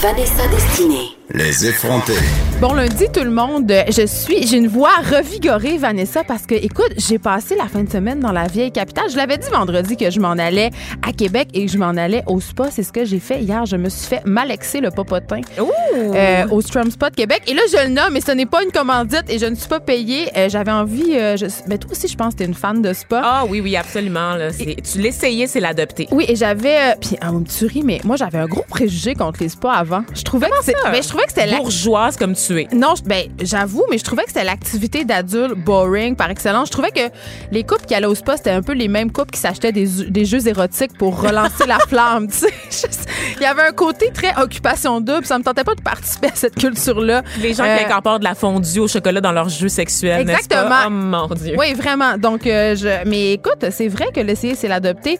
Vanessa Destinée. Les effrontés. Bon lundi tout le monde, je suis j'ai une voix revigorée Vanessa parce que écoute, j'ai passé la fin de semaine dans la vieille capitale. Je l'avais dit vendredi que je m'en allais à Québec et que je m'en allais au spa, c'est ce que j'ai fait hier, je me suis fait malexer le popotin euh, au Strum Spot Québec et là je le nomme mais ce n'est pas une commandite et je ne suis pas payée. Euh, j'avais envie euh, je, mais toi aussi je pense que t'es une fan de spa. Ah oui, oui, absolument. là. Tu l'essayais, c'est l'adopter. Oui, et j'avais. euh, puis, ah, tu ris, mais moi, j'avais un gros préjugé contre les spas avant. Je trouvais que c'est- ben, je trouvais que c'était Bourgeoise comme tu es. Non, je- ben, j'avoue, mais je trouvais que c'était l'activité d'adulte boring par excellence. Je trouvais que les couples qui allaient au spa, c'était un peu les mêmes couples qui s'achetaient des, des jeux érotiques pour relancer la flamme, tu sais. Il y avait un côté très occupation double. Ça me tentait pas de participer à cette culture-là. Les gens Euh, qui incorporent de la fondue au chocolat dans leur jeu sexuel, n'est-ce pas? Exactement. Oh mon Dieu. Oui, vraiment. Donc, euh, je... mais écoute, c'est vrai que l'essayer, c'est l'adopter.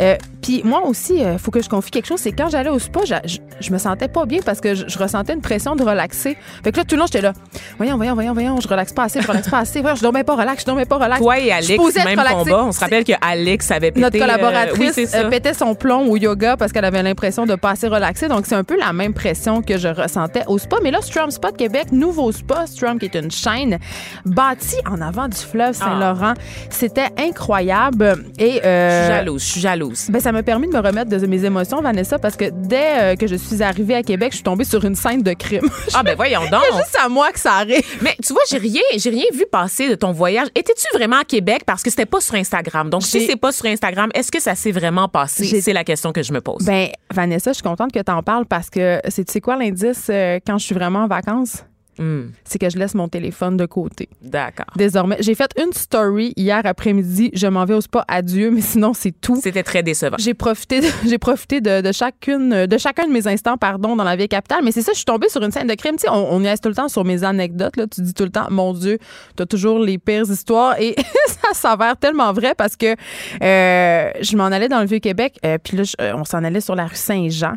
Euh, Puis moi aussi, il faut que je confie quelque chose. C'est quand j'allais au spa, je, je, me sentais pas bien parce que je, je ressentais une pression de relaxer. Fait que là, tout le long, j'étais là. Voyons, voyons, voyons, voyons, je relaxe pas assez, je relaxe pas assez. Voyons, je dormais pas relax, je dormais pas relax. Toi et Alex, même combat. On se rappelle que Alex avait pété... Notre euh, collaboratrice oui, euh, pétait son plomb au yoga parce qu'elle avait l'impression de pas assez relaxer. Donc, c'est un peu la même pression que je ressentais au spa. Mais là, Strum Spot Québec, nouveau spa, Strum qui est une chaîne bâtie en avant du fleuve Saint-Laurent. C'était incroyable. Et, Je euh, suis jalouse, je suis jalouse. ben, ça m'a permis de me remettre de mes émotions, Vanessa, parce que dès euh, que je suis arrivée à Québec, je suis tombée sur une scène de crime. Ah ben voyons donc. C'est juste à moi que ça arrive. Mais tu vois, j'ai rien, j'ai rien vu passer de ton voyage. Étais-tu vraiment à Québec? Parce que c'était pas sur Instagram. Donc si c'est pas sur Instagram, est-ce que ça s'est vraiment passé? C'est la question que je me pose. Ben, Vanessa, je suis contente que tu en parles parce que c'est, tu sais quoi l'indice euh, quand je suis vraiment en vacances? Hmm, C'est que je laisse mon téléphone de côté. D'accord. Désormais, j'ai fait une story hier après-midi. Je m'en vais au spa, adieu, mais sinon, c'est tout. C'était très décevant. J'ai profité, de, j'ai profité de, de chacune, de chacun de mes instants, pardon, dans la vieille capitale. Mais c'est ça, je suis tombée sur une scène de crime. Tu sais, on, on y reste tout le temps sur mes anecdotes. Là. Tu dis tout le temps, mon Dieu, t'as toujours les pires histoires. Et ça s'avère tellement vrai parce que euh, je m'en allais dans le Vieux-Québec. euh, Puis là, je- euh, on s'en allait sur la rue Saint-Jean.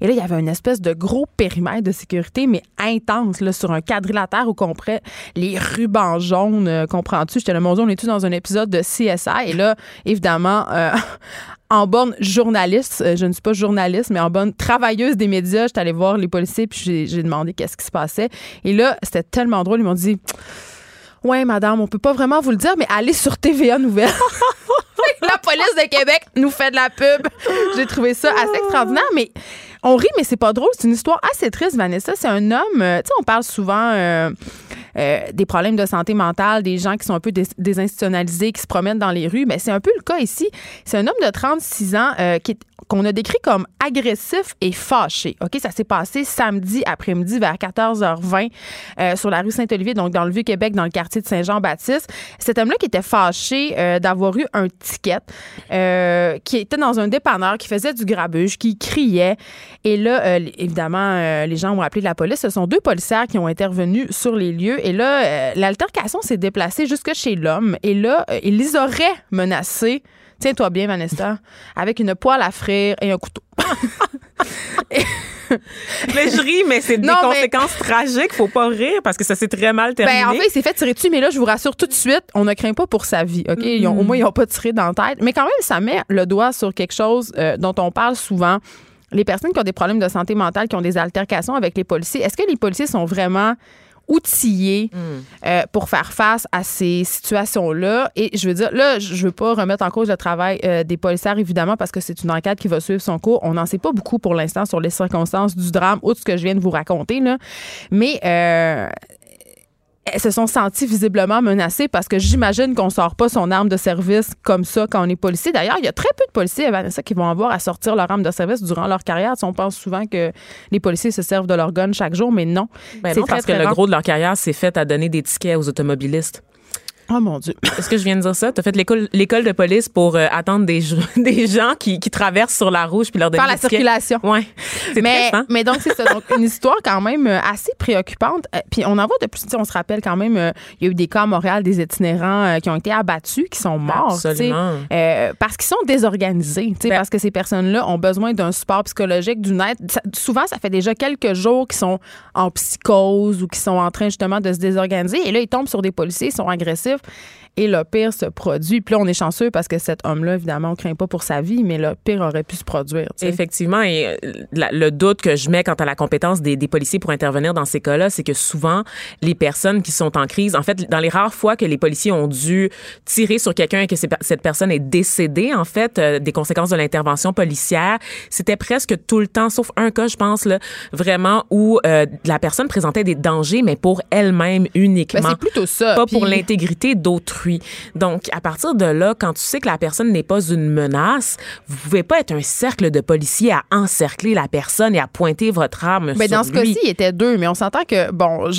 Et là, il y avait une espèce de gros périmètre de sécurité, mais intense, là, sur un quadrilatère où comprait les rubans jaunes. euh, Comprends-tu? J'étais là, mon Dieu, on est tous dans un épisode de CSI. Et là, évidemment, euh, en bonne journaliste, euh, je ne suis pas journaliste, mais en bonne travailleuse des médias, j'étais allée voir les policiers puis j'ai- demandé qu'est-ce qui se passait. Et là, c'était tellement drôle. Ils m'ont dit Ouais, madame, on peut pas vraiment vous le dire, mais allez sur TVA Nouvelles. la police de Québec nous fait de la pub. J'ai trouvé ça assez extraordinaire, mais on rit, mais c'est pas drôle. C'est une histoire assez triste, Vanessa. C'est un homme, euh, tu sais, on parle souvent euh, euh, des problèmes de santé mentale, des gens qui sont un peu dés- désinstitutionnalisés, qui se promènent dans les rues. Mais c'est un peu le cas ici. C'est un homme de 36 ans euh, qui est qu'on a décrit comme agressif et fâché. OK, ça s'est passé samedi après-midi vers 14h20 euh, sur la rue Saint-Olivier, donc dans le Vieux-Québec, dans le quartier de Saint-Jean-Baptiste. Cet homme-là qui était fâché euh, d'avoir eu un ticket, euh, qui était dans un dépanneur, qui faisait du grabuge, qui criait. Et là, euh, évidemment, euh, les gens ont appelé la police. Ce sont deux policières qui ont intervenu sur les lieux. Et là, euh, l'altercation s'est déplacée jusque chez l'homme. Et là, euh, il les aurait menacés. Tiens-toi bien, Vanessa, avec une poêle à frire et un couteau. mais je ris, mais c'est des Non, mais- conséquences tragiques. Faut pas rire parce que ça s'est très mal terminé. Ben, en fait, il s'est fait tirer dessus, mais là, je vous rassure tout de suite, on ne craint pas pour sa vie. OK? Ils ont- au moins, ils n'ont pas tiré dans la tête. Mais quand même, ça met le doigt sur quelque chose euh, dont on parle souvent. Les personnes qui ont des problèmes de santé mentale, qui ont des altercations avec les policiers, est-ce que les policiers sont vraiment outillés euh, pour faire face à ces situations-là? Et je veux dire, là, je veux pas remettre en cause le travail euh, des policiers, évidemment, parce que c'est une enquête qui va suivre son cours. On n'en sait pas beaucoup pour l'instant sur les circonstances du drame, outre ce que je viens de vous raconter. Là. Mais euh, se sont senties visiblement menacées parce que j'imagine qu'on sort pas son arme de service comme ça quand on est policier. D'ailleurs, il y a très peu de policiers, Vanessa, qui vont avoir à sortir leur arme de service durant leur carrière. Tu sais, on pense souvent que les policiers se servent de leur gun chaque jour, mais non. Ben C'est non, très, parce que très le gros de leur carrière, c'est fait à donner des tickets aux automobilistes. Oh mon Dieu. Est-ce que je viens de dire ça? Tu as fait l'école l'école de police pour euh, attendre des, des gens qui, qui traversent sur la rouge puis leur donner Faire la circulation. C'est mais, triste, hein? mais donc, c'est ça. Donc, une histoire quand même euh, assez préoccupante. Euh, Puis, on en voit de plus. On se rappelle quand même, euh, il y a eu des cas à Montréal, des itinérants euh, qui ont été abattus, qui sont morts. Absolument. parce qu'ils sont désorganisés. tu sais, Ben- parce que ces personnes-là ont besoin d'un support psychologique, d'une aide. Ça- souvent, ça fait déjà quelques jours qu'ils sont en psychose ou qu'ils sont en train justement de se désorganiser. Et là, ils tombent sur des policiers, ils sont agressifs. expensive Et le pire se produit. Puis là, on est chanceux parce que cet homme-là, évidemment, on craint pas pour sa vie, mais le pire aurait pu se produire. Effectivement, et euh, la- le doute que je mets quant à la compétence des, des policiers pour intervenir dans ces cas-là, c'est que souvent, les personnes qui sont en crise, en fait, dans les rares fois que les policiers ont dû tirer sur quelqu'un et que cette personne est décédée, en fait, euh, des conséquences de l'intervention policière, c'était presque tout le temps, sauf un cas, je pense, là, vraiment, où euh, la personne présentait des dangers, mais pour elle-même uniquement. Ben, c'est plutôt ça. pas Puis- pour l'intégrité d'autrui. Donc, à partir de là, quand tu sais que la personne n'est pas une menace, vous pouvez pas être un cercle de policiers à encercler la personne et à pointer votre arme Ben, sur dans ce cas-ci, il était deux, mais on s'entend que, bon,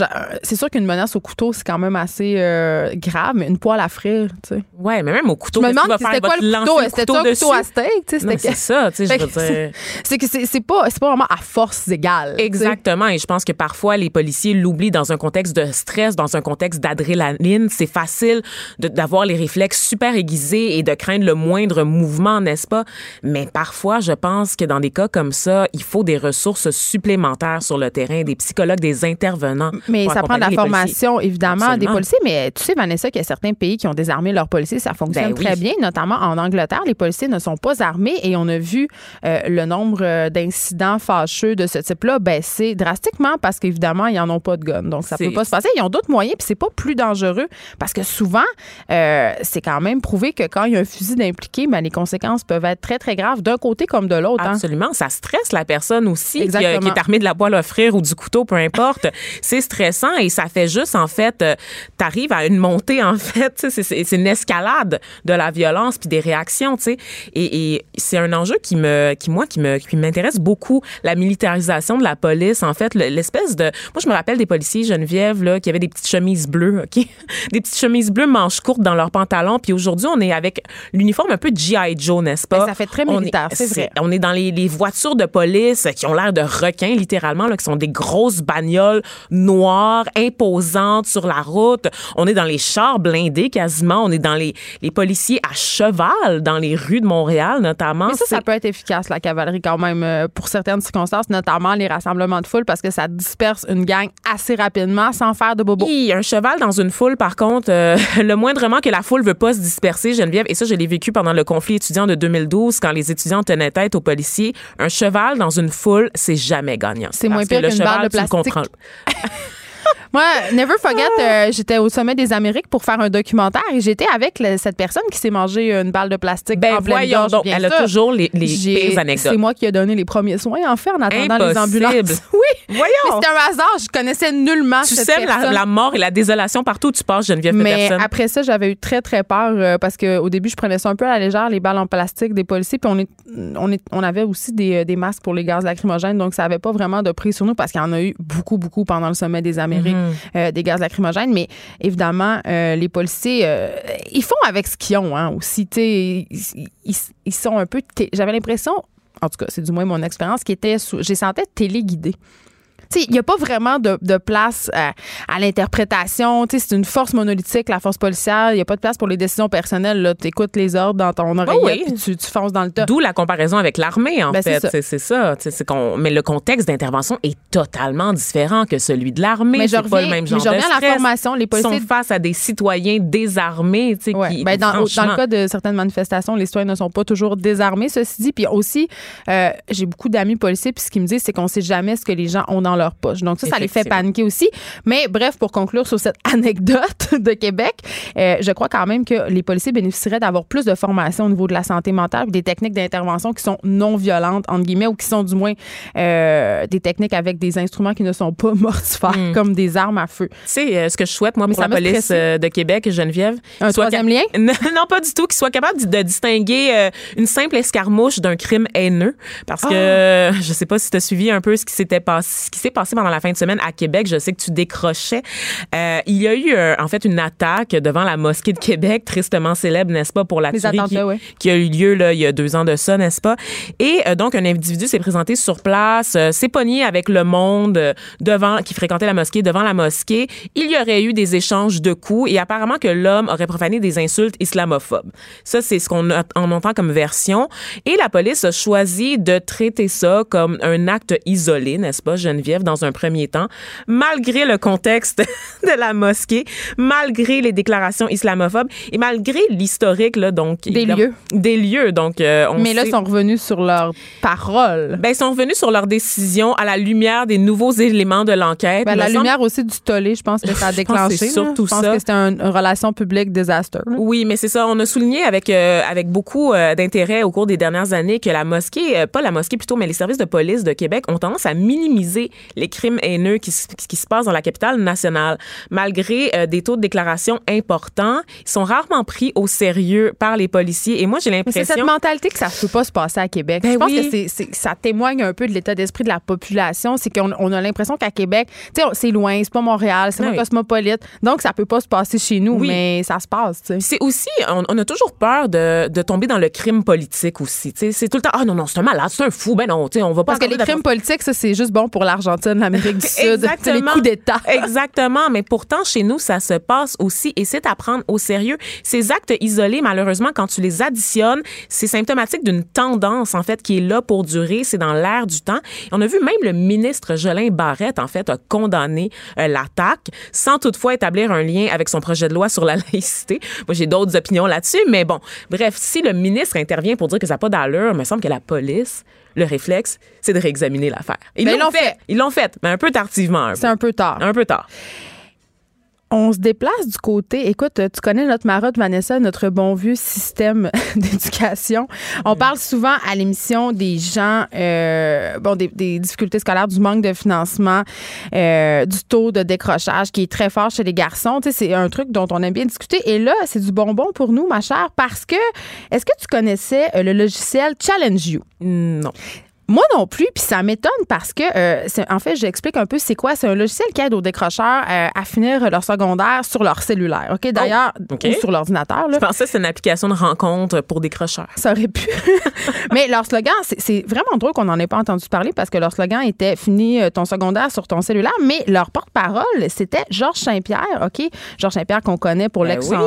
c'est sûr qu'une menace au couteau, c'est quand même assez euh, grave, mais une poêle à frire, tu sais. Ouais, mais même au couteau, Je me demande si c'était quoi le couteau? C'était un couteau à steak, tu sais? C'est ça, tu sais, je veux dire. C'est que c'est pas, pas vraiment à force égale. Exactement. Et je pense que parfois, les policiers l'oublient dans un contexte de stress, dans un contexte d'adrénaline. C'est facile d'avoir les réflexes super aiguisés et de craindre le moindre mouvement, n'est-ce pas? Mais parfois, je pense que dans des cas comme ça, il faut des ressources supplémentaires sur le terrain, des psychologues, des intervenants. Mais pour ça prend de la policiers. formation, évidemment, des policiers. Mais tu sais, Vanessa, qu'il y a certains pays qui ont désarmé leurs policiers. Ça fonctionne Ben oui. très bien, notamment en Angleterre. Les policiers ne sont pas armés et on a vu euh, le nombre euh, d'incidents fâcheux de ce type-là baisser drastiquement parce qu'évidemment, ils n'en ont pas de gun. Donc, ça C'est- peut pas se passer. Ils ont d'autres moyens puis c'est pas plus dangereux parce que souvent, euh, c'est quand même prouvé que quand il y a un fusil d'impliqué, ben, les conséquences peuvent être très, très graves d'un côté comme de l'autre. hein. Absolument, ça stresse la personne aussi qui, Exactement. qui est armée de la poêle à frire ou du couteau, peu importe. c'est stressant et ça fait juste en fait, euh, t'arrives à une montée en fait, c'est- une escalade de la violence puis des réactions, tu sais. Et, et c'est un enjeu qui me, qui moi, qui me, qui m'intéresse beaucoup, la militarisation de la police. En fait, le- l'espèce de, moi je me rappelle des policiers Geneviève là qui avaient des petites chemises bleues, ok, des petites chemises bleues manches courtes dans leurs pantalons. Puis aujourd'hui, on est avec l'uniforme un peu GI Joe, n'est-ce pas? Ben, ça fait très militaire, c'est vrai. on est dans les, les voitures de police qui ont l'air de requins, littéralement, là, qui sont des grosses bagnoles noires, imposantes sur la route. On est dans les chars blindés quasiment. On est dans les, les policiers à cheval dans les rues de Montréal, notamment. Mais ça, ça peut être efficace, la cavalerie, quand même, euh, pour certaines circonstances, notamment les rassemblements de foule, parce que ça disperse une gang assez rapidement sans faire de bobo. Hi, un cheval dans une foule, par contre, euh, le moindrement que la foule veut pas se disperser, Geneviève, et ça, je l'ai vécu pendant le conflit étudiant de 2012, quand les étudiants tenaient tête aux policiers, un cheval dans une foule, c'est jamais gagnant. C'est moins pire le qu'une cheval, barre de plastique. Moi, never forget, euh, j'étais au sommet des Amériques pour faire un documentaire et j'étais avec le- cette personne qui s'est mangé une balle de plastique Ben en pleine voyons gorge, donc, bien elle a toujours les, les J'ai- pires anecdotes. C'est moi qui ai donné les premiers soins, en fait, en attendant les Impossible. ambulances. Oui. Mais Voyons. c'était un hasard. Je connaissais nullement Tu cette sèmes la, personne. la mort et la désolation partout où tu passes, Geneviève Mais Peterson. après ça, j'avais eu très, très peur euh, parce qu'au début, je prenais ça un peu à la légère, les balles en plastique des policiers. Puis on, est, on, est, on avait aussi des, euh, des masques pour les gaz lacrymogènes. Donc, ça n'avait pas vraiment de prise sur nous parce qu'il y en a eu beaucoup, beaucoup pendant le sommet des Amériques, euh, des gaz lacrymogènes. Mais évidemment, euh, les policiers, euh, ils font avec ce qu'ils ont hein, aussi. Ils, ils- ils sont un peu. J'avais l'impression, en tout cas, c'est du moins mon expérience, qui était. sous- J'ai sentais téléguidée. Il n'y a pas vraiment de, de place à, à l'interprétation. C'est une force monolithique, la force policière. Il n'y a pas de place pour les décisions personnelles. Tu écoutes les ordres dans ton oreillette oui. puis tu, tu fonces dans le tas. D'où la comparaison avec l'armée, en Ben, fait. C'est ça. C'est mais le contexte d'intervention est totalement différent que celui de l'armée. Mais je C'est pas le reviens- même mais genre je reviens de à la formation. Les policiers- sont face à des citoyens désarmés. Ouais. qui, Ben, dans, dans le cas de certaines manifestations, les citoyens ne sont pas toujours désarmés, ceci dit. Puis aussi, euh, j'ai beaucoup d'amis policiers, puis ce qu'ils me disent, c'est qu'on sait jamais ce que les gens ont dans leur leur poche. Donc ça, ça les fait paniquer aussi. Mais bref, pour conclure sur cette anecdote de Québec, euh, je crois quand même que les policiers bénéficieraient d'avoir plus de formation au niveau de la santé mentale, des techniques d'intervention qui sont non violentes entre guillemets ou qui sont du moins euh, des techniques avec des instruments qui ne sont pas mortifères, Mm. comme des armes à feu. Sais, euh, ce que je souhaite, moi, Mais pour la police de Québec, Geneviève. Un troisième lien? Non, non, pas du tout, qu'ils soient capables de, de distinguer une simple escarmouche d'un crime haineux. Parce que, euh, je sais pas si tu as suivi un peu ce qui s'était passé, ce qui s'est passé pendant la fin de semaine à Québec. Je sais que tu décrochais. Euh, il y a eu, euh, en fait, une attaque devant la mosquée de Québec, tristement célèbre, n'est-ce pas, pour la Les tuerie qui, attentats, ouais. qui a eu lieu là, il y a deux ans de ça, n'est-ce pas? Et euh, donc, un individu s'est présenté sur place, s'est pogné avec le monde devant, qui fréquentait la mosquée, devant la mosquée. Il y aurait eu des échanges de coups et apparemment que l'homme aurait profané des insultes islamophobes. Ça, c'est ce qu'on en entend comme version. Et la police a choisi de traiter ça comme un acte isolé, n'est-ce pas, Geneviève, dans un premier temps, malgré le contexte de la mosquée, malgré les déclarations islamophobes et malgré l'historique, là, donc. Des lieux. Des lieux, donc. euh, on Mais là, ils sont revenus sur leurs paroles. ben, ils sont revenus sur leur décision à la lumière des nouveaux éléments de l'enquête. Ben, la semble- lumière aussi du tollé, je pense que ça a déclenché. c'est surtout je pense ça. que c'était un- une relation publique désastre. là. Oui, mais c'est ça. On a souligné avec euh, avec beaucoup euh, d'intérêt au cours des dernières années que la mosquée, pas la mosquée plutôt, mais les services de police de Québec ont tendance à minimiser les crimes haineux qui, se- qui se passent dans la capitale nationale. Malgré euh, des taux de déclaration importants, ils sont rarement pris au sérieux par les policiers. Et moi, j'ai Mais c'est cette l'impression... mentalité que ça ne peut pas se passer à Québec. Ben je pense oui. que ça témoigne un peu de l'état d'esprit de la population. C'est qu'on on a l'impression qu'à Québec, c'est loin, c'est pas Montréal, c'est Ben pas oui. cosmopolite. Donc, ça peut pas se passer chez nous, Oui. mais ça se passe, C'est aussi, on, on a toujours peur de, de tomber dans le crime politique aussi. C'est tout le temps, ah non, non, c'est un malade, c'est un fou. Ben non, on va pas Parce que les crimes politiques, ça, c'est juste bon pour l'Amérique du Sud. Les coups d'État. Exactement. Mais pourtant, chez nous, ça se passe aussi et c'est à prendre au sérieux. Ces actes isolés, malheureusement, quand tu les additionnes, c'est symptomatique d'une tendance, en fait, qui est là pour durer. C'est dans l'air du temps. Et on a vu même le ministre Jolin Barrette, en fait, a condamné euh, l'attaque sans toutefois établir un lien avec son projet de loi sur la laïcité. Moi, j'ai d'autres opinions là-dessus, mais bon. Bref, si le ministre intervient pour dire que ça n'a pas d'allure, il me semble que la police, le réflexe, c'est de réexaminer l'affaire. Ils Ben, l'ont fait. fait. Ils l'ont fait, mais un peu tardivement. C'est un peu tard. Un peu tard. On se déplace du côté. Écoute, tu connais notre marotte, Vanessa, notre bon vieux système d'éducation. On parle souvent à l'émission des gens, euh, bon, des, des difficultés scolaires, du manque de financement, euh, du taux de décrochage qui est très fort chez les garçons. Tu sais, c'est un truc dont on aime bien discuter. Et là, c'est du bonbon pour nous, ma chère, parce que est-ce que tu connaissais euh, le logiciel Challenge You? Non. Moi non plus, puis ça m'étonne parce que, euh, c'est- en fait, j'explique un peu c'est quoi. C'est un logiciel qui aide aux décrocheurs euh, à finir leur secondaire sur leur cellulaire, OK? D'ailleurs, Oh, OK. ou sur l'ordinateur. Je pensais que c'était une application de rencontre pour décrocheurs. Ça aurait pu. Mais leur slogan, c'est- c'est vraiment drôle qu'on n'en ait pas entendu parler parce que leur slogan était Fini euh, ton secondaire sur ton cellulaire. Mais leur porte-parole, c'était Georges Saint-Pierre, OK? Georges Saint-Pierre qu'on connaît pour Ben oui.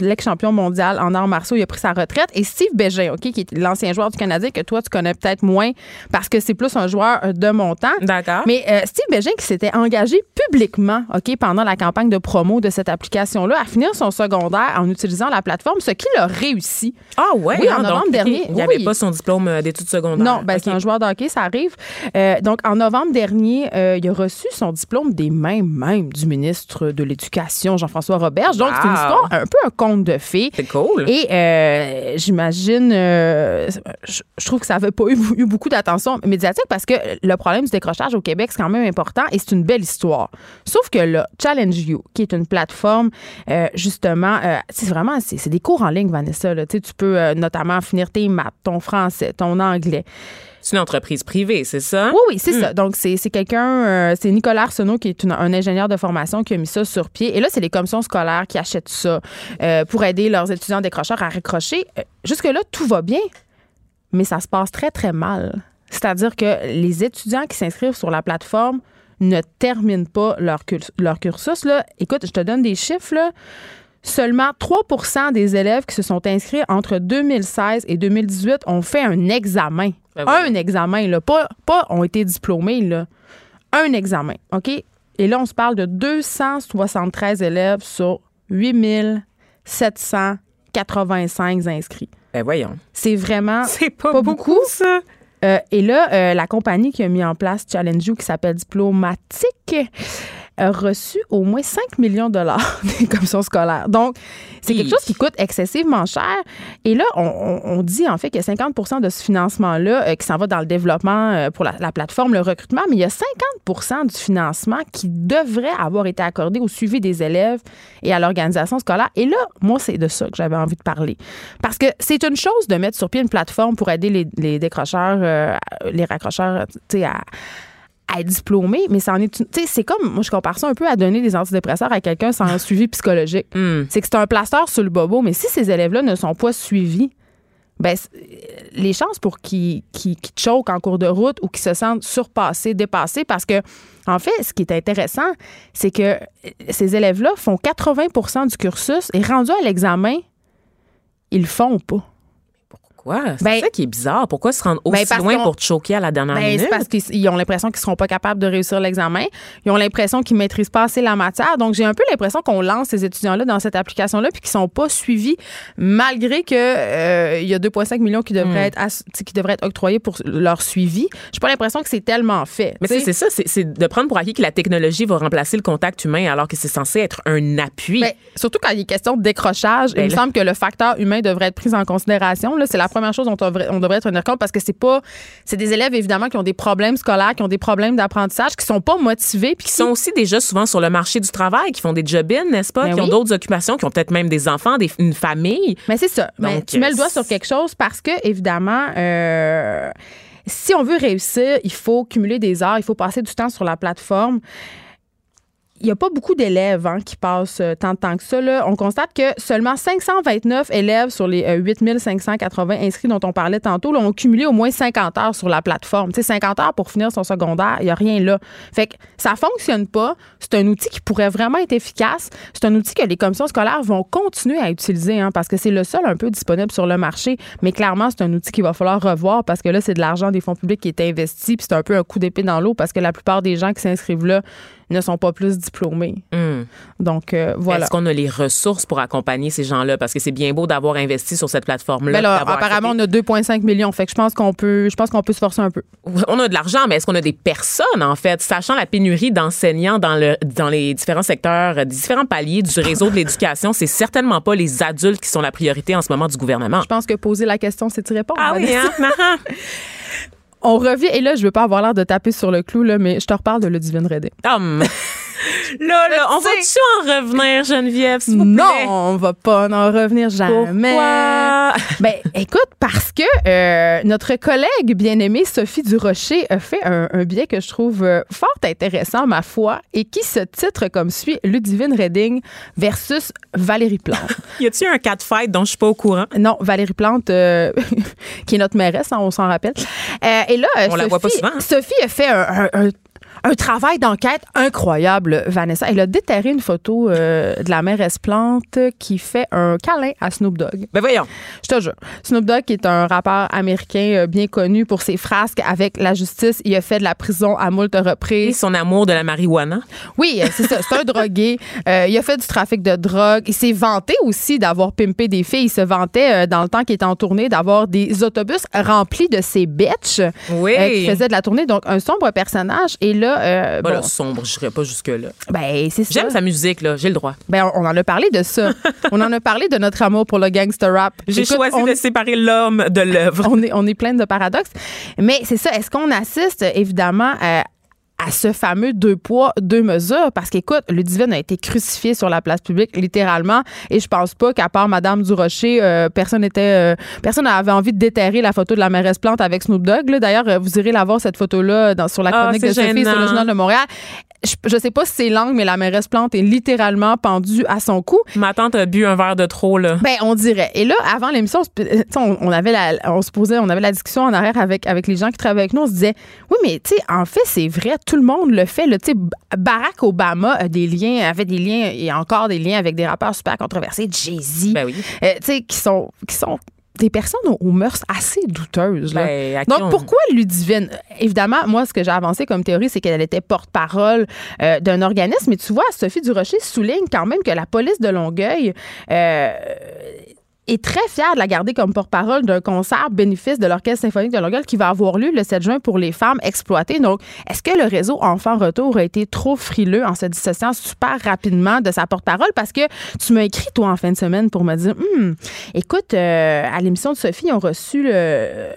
l'ex-champion mondial en arts martiaux. Il a pris sa retraite. Et Steve Bégin, OK, qui est l'ancien joueur du Canadien que toi, tu connais peut-être moins parce que c'est plus un joueur euh, de montant. D'accord. Mais euh, Steve Bégin qui s'était engagé publiquement, OK, pendant la campagne de promo de cette application-là, à finir son secondaire en utilisant la plateforme, ce qu'il a réussi. Ah ouais. Oui, en donc, novembre dernier. Il n'y avait Oui. pas son diplôme euh, d'études secondaires. Non, ben, c'est un joueur de hockey, ça arrive. Euh, donc, en novembre dernier, euh, il a reçu son diplôme des mains même du ministre de l'Éducation, Jean-François Roberge. Donc, c'est une histoire un peu un conte de fées. C'est cool. Et j'imagine, je, je trouve que ça n'avait pas eu, eu beaucoup d'attention médiatique parce que le problème du décrochage au Québec, c'est quand même important et c'est une belle histoire. Sauf que là, Challenge You, qui est une plateforme, euh, justement, euh, c'est vraiment, c'est des cours en ligne, Vanessa. Là. Tu peux euh, notamment finir tes maths, ton français, ton anglais. C'est une entreprise privée, c'est ça? Oui, oui, c'est ça. Donc, c'est c'est quelqu'un, euh, c'est Nicolas Arsenault qui est une- un ingénieur de formation qui a mis ça sur pied. Et là, c'est les commissions scolaires qui achètent ça euh, pour aider leurs étudiants décrocheurs à raccrocher. Jusque-là, tout va bien, mais ça se passe très, très mal. C'est-à-dire que les étudiants qui s'inscrivent sur la plateforme ne terminent pas leur, cur- leur cursus. Là. Écoute, je te donne des chiffres. Là. Seulement 3% des élèves qui se sont inscrits entre 2016 et 2018 ont fait un examen. Ben un examen, là. Pas, pas ont été diplômés, là. Un examen, OK? Et là, on se parle de 273 élèves sur 8785 inscrits. Ben voyons. C'est vraiment C'est pas, Pas beaucoup, beaucoup. ça. Euh, et là, euh, la compagnie qui a mis en place Challenge You, qui s'appelle Diplomatique, a reçu au moins 5 millions de dollars des commissions scolaires. Donc, c'est quelque chose qui coûte excessivement cher. Et là, on, on- on dit en fait qu'il y a 50 de ce financement-là euh, qui s'en va dans le développement euh, pour la, la plateforme, le recrutement, mais il y a 50% du financement qui devrait avoir été accordé au suivi des élèves et à l'organisation scolaire. Et là, moi, c'est de ça que j'avais envie de parler. Parce que c'est une chose de mettre sur pied une plateforme pour aider les, les décrocheurs, euh, les raccrocheurs, tu sais, à à être diplômé, mais ça en est une- tu sais c'est comme moi je compare ça un peu à donner des antidépresseurs à quelqu'un sans un suivi psychologique. Hmm. C'est que c'est un plaster sur le bobo, mais si ces élèves-là ne sont pas suivis, ben les chances pour qu'ils qu'ils choquent en cours de route ou qu'ils se sentent surpassés, dépassés parce que en fait, ce qui est intéressant, c'est que euh, ces élèves-là font 80% du cursus et rendus à l'examen, ils le font pas. Pourquoi? C'est Ben- ça qui est bizarre. Pourquoi se rendre aussi Ben, loin pour te choquer à la dernière Ben, c'est minute? parce qu'ils ils ont l'impression qu'ils seront pas capables de réussir l'examen. Ils ont l'impression qu'ils maîtrisent pas assez la matière. Donc, j'ai un peu l'impression qu'on lance ces étudiants-là dans cette application-là puis qu'ils sont pas suivis malgré que euh, il y a 2,5 millions qui devraient, Hmm. être qui devraient être octroyés pour leur suivi. J'ai pas l'impression que c'est tellement fait. Mais c'est ça, c'est- c'est de prendre pour acquis que la technologie va remplacer le contact humain alors que c'est censé être un appui. Ben, surtout quand il est question de décrochage, il Ben me semble que le facteur humain devrait être pris en considération. C'est la première chose dont on devrait, on devrait tenir compte parce que c'est pas, c'est des élèves évidemment qui ont des problèmes scolaires, qui ont des problèmes d'apprentissage, qui sont pas motivés, puis qui sont aussi déjà souvent sur le marché du travail, qui font des job-ins, n'est-ce pas? Ben qui ont d'autres occupations, qui ont peut-être même des enfants, des- une famille. Mais c'est ça. Mais Donc, tu mets le doigt euh, sur quelque chose parce que, évidemment, euh, si on veut réussir, il faut cumuler des heures, il faut passer du temps sur la plateforme. Il n'y a pas beaucoup d'élèves hein, qui passent euh, tant de temps que ça. là. On constate que seulement 529 élèves sur les euh, 8580 inscrits dont on parlait tantôt là, ont cumulé au moins 50 heures sur la plateforme. Tu sais, 50 heures pour finir son secondaire, il n'y a rien là. Fait que ça fonctionne pas. C'est un outil qui pourrait vraiment être efficace. C'est un outil que les commissions scolaires vont continuer à utiliser hein, parce que c'est le seul un peu disponible sur le marché. Mais clairement, c'est un outil qu'il va falloir revoir parce que là, c'est de l'argent des fonds publics qui est investi. Puis c'est un peu un coup d'épée dans l'eau parce que la plupart des gens qui s'inscrivent là ne sont pas plus diplômés. Hmm. Donc, euh, voilà. Est-ce qu'on a les ressources pour accompagner ces gens-là? Parce que c'est bien beau d'avoir investi sur cette plateforme-là. Ben apparemment, on a 2,5 millions. Fait que je pense qu'on peut, je pense qu'on peut se forcer un peu. On a de l'argent, mais est-ce qu'on a des personnes, en fait? Sachant la pénurie d'enseignants dans, le, dans les différents secteurs, euh, différents paliers du réseau de l'éducation, c'est certainement pas les adultes qui sont la priorité en ce moment du gouvernement. Je pense que poser la question, c'est y répondre. Ah oui, hein? On revient, et là, je veux pas avoir l'air de taper sur le clou, là, mais je te reparle de Ludivine Redé. Hum. Là, là, on va-tu en revenir, Geneviève, s'il vous Non, on va pas en revenir jamais. Pourquoi? Ben, écoute, parce que euh, notre collègue bien-aimée Sophie Durocher a fait un, un billet que je trouve euh, fort intéressant, ma foi, et qui se titre comme suit Ludivine Redding versus Valérie Plante. Y a-tu un cat fight dont je suis pas au courant? non, Valérie Plante, euh, qui est notre mairesse, hein, on s'en rappelle. Et là, On la voit pas Sophie- souvent, hein? Sophie a fait un, un- un- un travail d'enquête incroyable, Vanessa. Elle a déterré une photo euh, de la mairesse Plante qui fait un câlin à Snoop Dogg. Ben voyons. Je te jure. Snoop Dogg, qui est un rappeur américain euh, bien connu pour ses frasques avec la justice, il a fait de la prison à moult Et reprises. son amour de la marijuana. Oui, euh, c'est ça. C'est un drogué. Euh, il a fait du trafic de drogue. Il s'est vanté aussi d'avoir pimpé des filles. Il se vantait, euh, dans le temps qu'il était en tournée, d'avoir des autobus remplis de ses bitches Oui. qui faisaient de la tournée. Donc, un sombre personnage. Et là, euh, Pas bon, sombre, je pas jusque-là. ben, c'est. J'aime sa musique, là. J'ai le droit. Ben, on on en a parlé de ça. on en a parlé de notre amour pour le gangster rap. J'ai choisi on- de séparer l'homme de l'œuvre. on est, on est plein de paradoxes. Mais c'est ça. Est-ce qu'on assiste, évidemment, à, à ce fameux deux poids, deux mesures? Parce qu'écoute, Ludivine a été crucifié sur la place publique, littéralement. Et je pense pas qu'à part Madame Durocher, euh, personne n'était, euh, personne n'avait envie de déterrer la photo de la mairesse Plante avec Snoop Dogg. D'ailleurs, euh, vous irez la voir, cette photo-là, dans, sur la Ah, chronique de Sophie sur le. Journal de Montréal. Je, je sais pas si c'est langue, mais la mairesse Plante est littéralement pendue à son cou. Ma tante a bu un verre de trop, là. Ben, on dirait. Et là, avant l'émission, on, sais, on, avait la, on se posait, on avait la discussion en arrière avec, avec les gens qui travaillent avec nous. On se disait, oui, mais tu sais, en fait, c'est vrai, tout le monde le fait. là. Tu sais, Barack Obama a des liens, avait des liens et encore des liens avec des rappeurs super controversés, Jay-Z, Ben oui. euh, tu sais, qui sont, qui sont des personnes aux, aux mœurs assez douteuses. Là. Ben, Donc, on- pourquoi Ludivine? Évidemment, moi, ce que j'ai avancé comme théorie, c'est qu'elle était porte-parole euh, d'un organisme. Mais tu vois, Sophie Durocher souligne quand même que la police de Longueuil euh, est très fière de la garder comme porte-parole d'un concert bénéfice de l'Orchestre symphonique de Longueuil qui va avoir lieu le 7 juin pour les femmes exploitées. Donc, est-ce que le réseau Enfants Retour a été trop frileux en se dissociant super rapidement de sa porte-parole? Parce que tu m'as écrit, toi, en fin de semaine pour me dire, Hum, écoute, euh, à l'émission de Sophie, ils ont reçu le-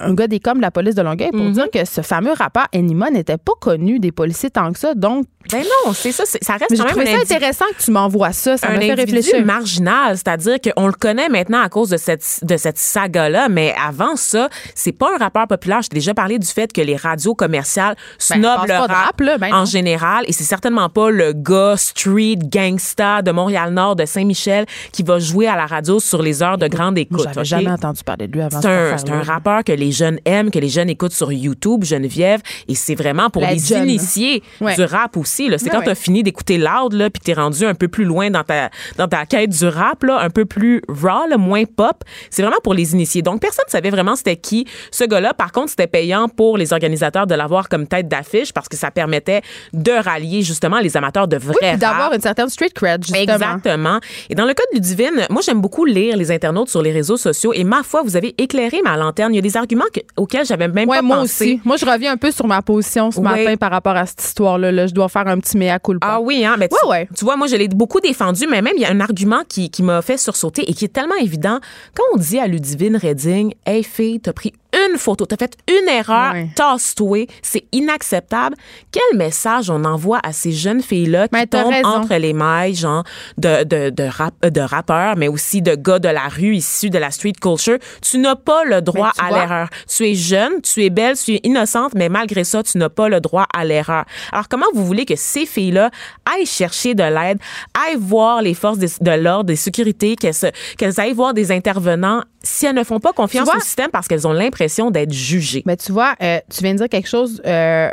un gars des coms de la police de Longueuil pour dire que ce fameux rappeur Enima n'était pas connu des policiers tant que ça. Donc, Ben non, c'est ça. Ça reste mais j'ai quand même ça intéressant que tu m'envoies ça. Ça un m'a fait individu réfléchir. marginal, c'est-à-dire qu'on le connaît maintenant à cause de cette de cette saga-là, mais avant ça, c'est pas un rappeur populaire. Je t'ai déjà parlé du fait que les radios commerciales Ben, snobent le rap, rap, là, ben en général, et c'est certainement pas le gars street gangsta de Montréal-Nord, de Saint-Michel, qui va jouer à la radio sur les heures de grande écoute. J'avais OK? jamais entendu parler de lui avant C'est un, rappeur que les jeunes aiment, que les jeunes écoutent sur YouTube, Geneviève, et c'est vraiment pour La les jeune. initiés Ouais. du rap aussi. C'est quand ouais. tu as fini d'écouter Loud, là, puis t'es rendu un peu plus loin dans ta, dans ta quête du rap, là, un peu plus là, moins pop. C'est vraiment pour les initiés. Donc, personne ne savait vraiment c'était qui ce gars-là. Par contre, c'était payant pour les organisateurs de l'avoir comme tête d'affiche parce que ça permettait de rallier justement les amateurs de vrai Oui, d'avoir une certaine street cred, justement. Exactement. Et dans le cas de Ludivine, moi, j'aime beaucoup lire les internautes sur les réseaux sociaux et ma foi, vous avez éclairé ma lanterne. Il y a des arguments que- auxquels j'avais même Ouais, pas moi pensé. aussi. Moi, je reviens un peu sur ma position ce matin par rapport à cette histoire-là. là. Je dois faire un petit mea culpa. Ah oui, hein? Ben, tu, Ouais, ouais. tu vois, moi, je l'ai beaucoup défendu, mais même, il y a un argument qui, qui m'a fait sursauter et qui est tellement évident. Quand on dit à Ludivine Redding, Hey, fille, t'as pris une photo, t'as fait une erreur, Ouais. tasse-toi, c'est inacceptable. Quel message on envoie à ces jeunes filles-là qui Ben, tombent raison. entre les mailles, genre, de, de, de, rap, de rappeurs, mais aussi de gars de la rue issus de la street culture? Tu n'as pas le droit Mais tu à l'erreur. Tu es jeune, tu es belle, tu es innocente, mais malgré ça, tu n'as pas le droit à l'erreur. Alors, comment vous voulez que ces filles-là aillent chercher de l'aide, aillent voir les forces de l'ordre, des sécurités, qu'elles aillent voir des intervenants si elles ne font pas confiance au système parce qu'elles ont l'impression d'être jugées? Mais tu vois, euh, tu viens de dire quelque chose euh,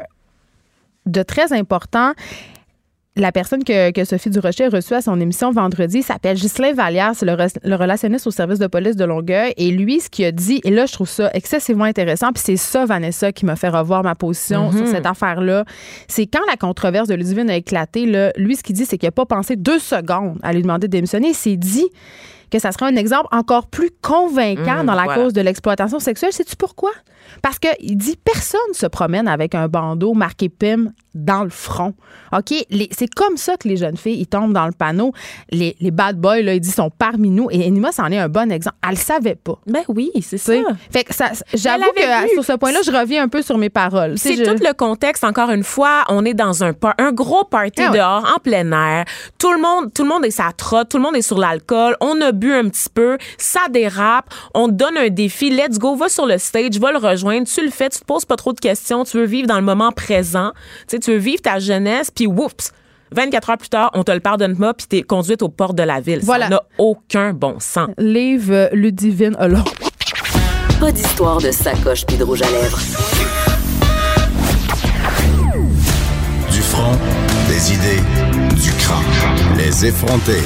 de très important. La personne que, que Sophie Durocher a reçue à son émission vendredi s'appelle Ghislain Vallière, c'est le, re- le relationniste au service de police de Longueuil. Et lui, ce qu'il a dit, et là, je trouve ça excessivement intéressant, puis c'est ça, Vanessa, qui m'a fait revoir ma position sur cette affaire-là. C'est quand la controverse de Ludivine a éclaté, là, lui, ce qu'il dit, c'est qu'il n'a pas pensé deux secondes à lui demander de démissionner. Il s'est dit que ça serait un exemple encore plus convaincant Mhm, dans la voilà. cause de l'exploitation sexuelle. Sais-tu pourquoi? Parce qu'il dit personne se promène avec un bandeau marqué PIM dans le front. OK? C'est comme ça que les jeunes filles, ils tombent dans le panneau. Les, les bad boys, là, ils disent, sont parmi nous. Et Enima, c'en est un bon exemple. Elle le savait pas. Ben oui, c'est ça. Fait que ça, j'avoue que vu. sur ce point-là, je reviens un peu sur mes paroles. C'est je- tout le contexte. Encore une fois, on est dans un, par- un gros party Ah ouais. dehors, en plein air. Tout le monde, tout le monde est sa trotte, tout le monde est sur l'alcool. On a bu un petit peu, ça dérape. On te donne un défi. Let's go, va sur le stage, va le rejoindre. Tu le fais, tu te poses pas trop de questions. Tu veux vivre dans le moment présent. Tu sais, tu veux vivre ta jeunesse, puis whoops. 24 heures plus tard, on te le pardonne pas, puis t'es conduite aux portes de la ville. Voilà. Ça n'a aucun bon sens. Livre Ludivine Hollande. Pas d'histoire de sacoche puis de rouge à lèvres. Du front, des idées, du crâne. Les effronter.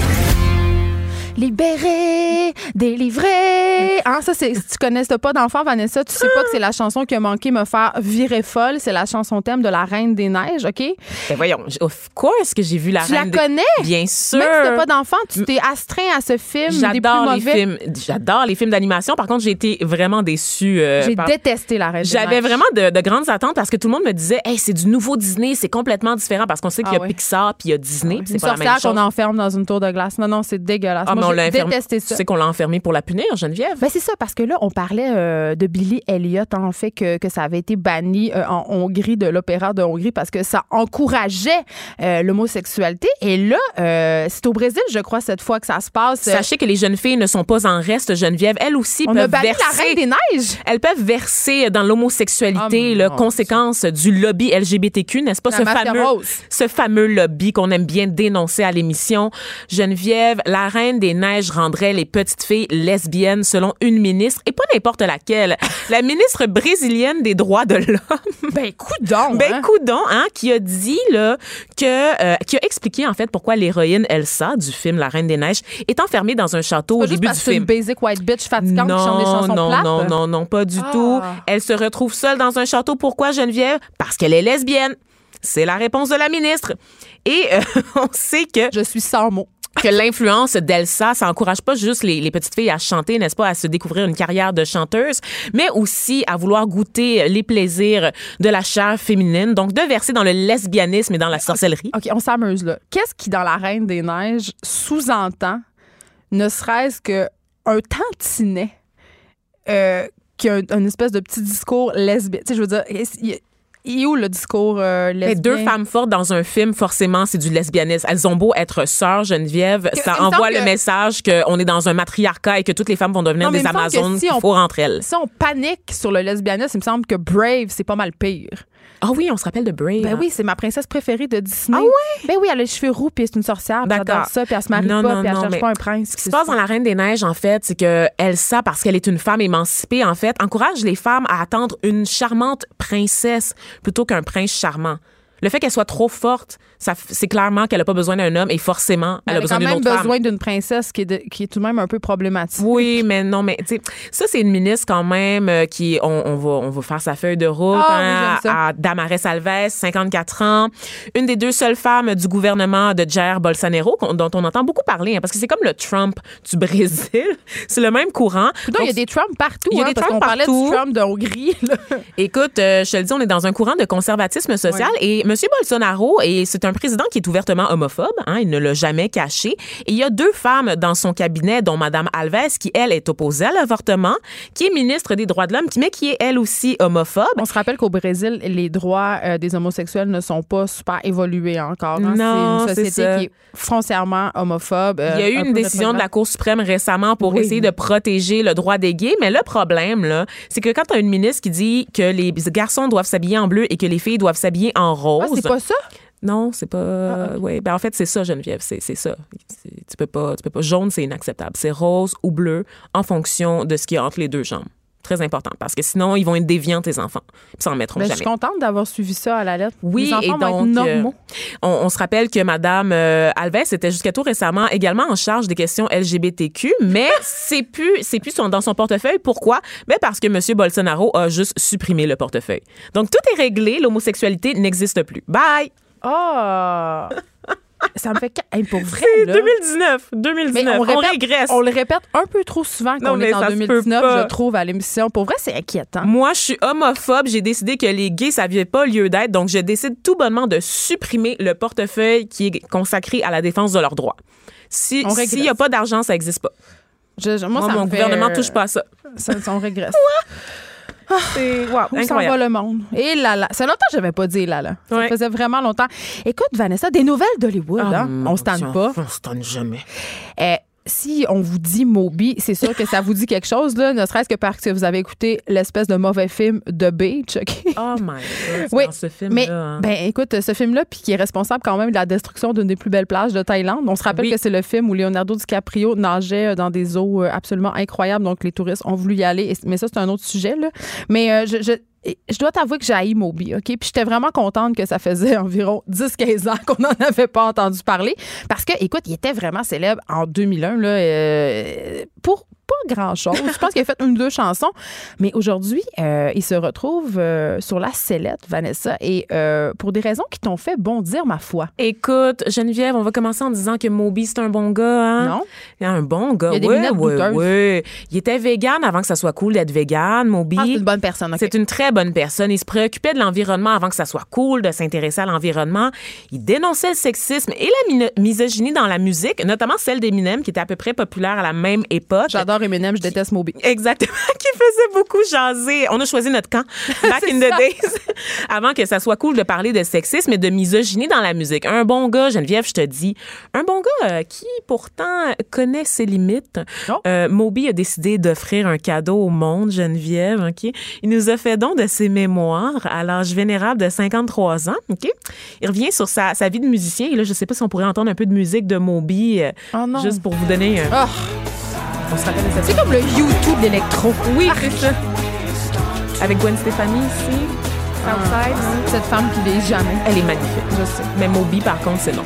Libéré, délivré. Hein, ça, c'est, si tu connais pas d'enfant, Vanessa, tu sais pas que c'est la chanson qui a manqué me faire virer folle. C'est la chanson thème de la Reine des Neiges, OK? Ben voyons, of course que j'ai vu la Tu la Reine des- connais? Bien sûr. Même si t'as pas d'enfant, tu t'es astreint à ce film J'adore les films. J'adore les films d'animation. Par contre, j'ai été vraiment déçue. euh, J'ai par- détesté la Reine des J'avais Neiges. vraiment de, de grandes attentes parce que tout le monde me disait, hey, c'est du nouveau Disney, c'est complètement différent parce qu'on sait qu'il y a Ah oui. Pixar puis il y a Disney. puis Une c'est pas la même chose. qu'on enferme dans une tour de glace. Non, non, c'est dégueulasse. Ah, Moi, on l'a enfermé. détesté Tu ça. sais qu'on l'a enfermé pour la punir, Geneviève? Ben c'est ça, parce que là, on parlait euh, de Billy Elliot, en fait, que, que ça avait été banni euh, en Hongrie, de l'opéra de Hongrie, parce que ça encourageait euh, l'homosexualité. Et là, euh, c'est au Brésil, je crois, cette fois que ça se passe. Sachez que les jeunes filles ne sont pas en reste, Geneviève. Elles aussi on a peuvent banni verser. la Reine des Neiges. Elles peuvent verser dans l'homosexualité, Oh, la mon conséquence du lobby LGBTQ, n'est-ce pas? La ce fameux, rose. ce fameux lobby qu'on aime bien dénoncer à l'émission. Geneviève, la reine des neiges rendrait les petites filles lesbiennes selon une ministre, et pas n'importe laquelle. La ministre brésilienne des droits de l'homme. Ben, coudon, Ben hein. Coudon, hein, qui a dit là que euh, qui a expliqué en fait pourquoi l'héroïne Elsa du film La Reine des Neiges est enfermée dans un château au début parce du c'est une film. basic white bitch fatigante qui chante des Non, chansons non, plates? non, non, non, pas du Ah. tout. Elle se retrouve seule dans un château. Pourquoi, Geneviève? Parce qu'elle est lesbienne. C'est la réponse de la ministre. Et euh, on sait que Je suis sans mots. Que l'influence d'Elsa, ça encourage pas juste les, les petites filles à chanter, n'est-ce pas, à se découvrir une carrière de chanteuse, mais aussi à vouloir goûter les plaisirs de la chair féminine. Donc, de verser dans le lesbianisme et dans la sorcellerie. OK, on s'amuse là. Qu'est-ce qui, dans La Reine des Neiges, sous-entend, ne serait-ce que un tantinet euh, qui a un, une espèce de petit discours lesbien? Tu sais, je veux dire, il est où le discours euh, Mais lesbien? deux femmes fortes dans un film, forcément, c'est du lesbianisme. Elles ont beau être sœurs, Geneviève, ça envoie le que- message qu'on est dans un matriarcat et que toutes les femmes vont devenir Non, des Amazones si qu'il on- faut entre elles. Si on panique sur le lesbianisme, il me semble que Brave, c'est pas mal pire. Ah oui, on se rappelle de Brave. Ben hein? oui, c'est ma princesse préférée de Disney. Ah ouais? Ben oui, elle a les cheveux roux, puis c'est une sorcière, puis D'accord. j'adore ça, puis elle se marie Non, pas, non, puis elle non, cherche pas un prince. Ce qui se passe dans La Reine des Neiges, en fait, c'est que Elsa, parce qu'elle est une femme émancipée, en fait, encourage les femmes à attendre une charmante princesse plutôt qu'un prince charmant. Le fait qu'elle soit trop forte, ça, c'est clairement qu'elle n'a pas besoin d'un homme et forcément, elle, Elle a a besoin d'une même autre femme. besoin d'une princesse qui est, de- qui est tout de même un peu problématique. Oui, mais non, mais tu sais, ça c'est une ministre quand même euh, qui, on, on va, on va faire sa feuille de route Ah, hein, à Damares Alves, 54 ans, une des deux seules femmes du gouvernement de Jair Bolsonaro dont on entend beaucoup parler, hein, parce que c'est comme le Trump du Brésil, c'est le même courant. Non, il y a des Trump partout. Il y a hein, des parce Trump qu'on parlait partout. du Trump de Hongrie. là. Écoute, euh, je te le dis, on est dans un courant de conservatisme social et M. Bolsonaro, et c'est un président qui est ouvertement homophobe, hein, il ne l'a jamais caché. Et il y a deux femmes dans son cabinet, dont Mme Alves, qui, elle, est opposée à l'avortement, qui est ministre des droits de l'homme, mais qui est, elle aussi, homophobe. On se rappelle qu'au Brésil, les droits euh, des homosexuels ne sont pas super évolués encore. hein. Non, c'est une société qui est foncièrement homophobe. euh, Il y a eu un une décision de la. Cour suprême récemment pour Oui. essayer de protéger le droit des gays, mais le problème, là, c'est que quand tu as une ministre qui dit que les garçons doivent s'habiller en bleu et que les filles doivent s'habiller en rose, Ah, c'est pas ça? Non, c'est pas. ouais, ben en fait, c'est ça, Geneviève. C'est, ça. Tu peux pas, tu peux pas. Jaune, c'est inacceptable. C'est rose ou bleu en fonction de ce qu'il y a entre les deux jambes. Très important parce que sinon, ils vont être déviants, tes enfants. Puis ça en mettront Ben, je jamais. suis contente d'avoir suivi ça à la lettre. Oui, Les enfants et vont donc, être normaux. euh, on, on se rappelle que Madame euh, Alves était jusqu'à tout récemment également en charge des questions LGBTQ, mais c'est plus, c'est plus son- dans son portefeuille. Pourquoi? Ben parce que Monsieur Bolsonaro a juste supprimé le portefeuille. Donc tout est réglé, l'homosexualité n'existe plus. Bye. Ah! Ça me fait... Hey, pour vrai, C'est là. 2019, 2019. Mais on, répète- régresse. On le répète un peu trop souvent qu'on est en ça se peut 2019, pas. je trouve, à l'émission. Pour vrai, c'est inquiétant. Moi, je suis homophobe. J'ai décidé que les gays, ça n'avait pas lieu d'être. Donc, je décide tout bonnement de supprimer le portefeuille qui est consacré à la défense de leurs droits. On s'il n'y a pas d'argent, ça n'existe pas. Je- je- moi, Moi, ça mon fait, gouvernement euh, touche pas à ça. Ça, ça, on régresse. C'est wow, Où s'en va le monde? Et là là. Ça fait longtemps que j'avais pas dit là là. Ça Ouais. faisait vraiment longtemps. Écoute, Vanessa, des nouvelles d'Hollywood, Ah, hein? On se tente pas. On se tente jamais. Eh, si on vous dit Moby, c'est sûr que ça vous dit quelque chose, là, ne serait-ce que parce que vous avez écouté l'espèce de mauvais film The Beach, OK? Oh my God, Oui, dans ce film-là. Mais, hein. ben, écoute, ce film-là, puis qui est responsable quand même de la destruction d'une des plus belles plages de Thaïlande. On se rappelle Oui. que c'est le film où Leonardo DiCaprio nageait euh, dans des eaux euh, absolument incroyables. Donc, les touristes ont voulu y aller. Mais ça, c'est un autre sujet, là. Mais euh, je, je, je dois t'avouer que j'ai haï Moby? Puis j'étais vraiment contente que ça faisait environ 10-15 ans qu'on n'en avait pas entendu parler. Parce que, écoute, il était vraiment célèbre en 2001, là, euh, pour pas grand-chose. Je pense qu'il a fait une ou deux chansons. Mais aujourd'hui, euh, il se retrouve euh, sur la sellette, Vanessa, et euh, pour des raisons qui t'ont fait bondir, ma foi. Écoute, Geneviève, on va commencer en disant que Moby, c'est un bon gars. Hein? Non? Un bon gars, Il a des douteuses. ouais. Il était vegan avant que ça soit cool d'être vegan, Moby. Ah, c'est une bonne personne. C'est une très bonne personne. Il se préoccupait de l'environnement avant que ça soit cool de s'intéresser à l'environnement. Il dénonçait le sexisme et la misogynie dans la musique, notamment celle d'Eminem, qui était à peu près populaire à la même époque. J'adore Eminem, je déteste Moby. Exactement, qui faisait beaucoup jaser. On a choisi notre camp, back in the days, avant que ça soit cool de parler de sexisme et de misogynie dans la musique. Un bon gars, Geneviève, je te dis, un bon gars euh, qui pourtant connaît ses limites. Oh. Euh, Moby a décidé d'offrir un cadeau au monde, Geneviève. Ok, il nous a fait don de ses mémoires à l'âge vénérable de 53 ans. Ok, il revient sur sa, sa vie de musicien. Et là, je sais pas si on pourrait entendre un peu de musique de Moby, euh, Oh non. juste pour vous donner. un- Ah, on se rappelle de cette c'est comme le YouTube d'électro. oui, c'est ça. Avec Gwen Stefani ici, Southside. Cette femme qui l'est jamais. Elle est magnifique. Je sais. Mais Moby, par contre, c'est non.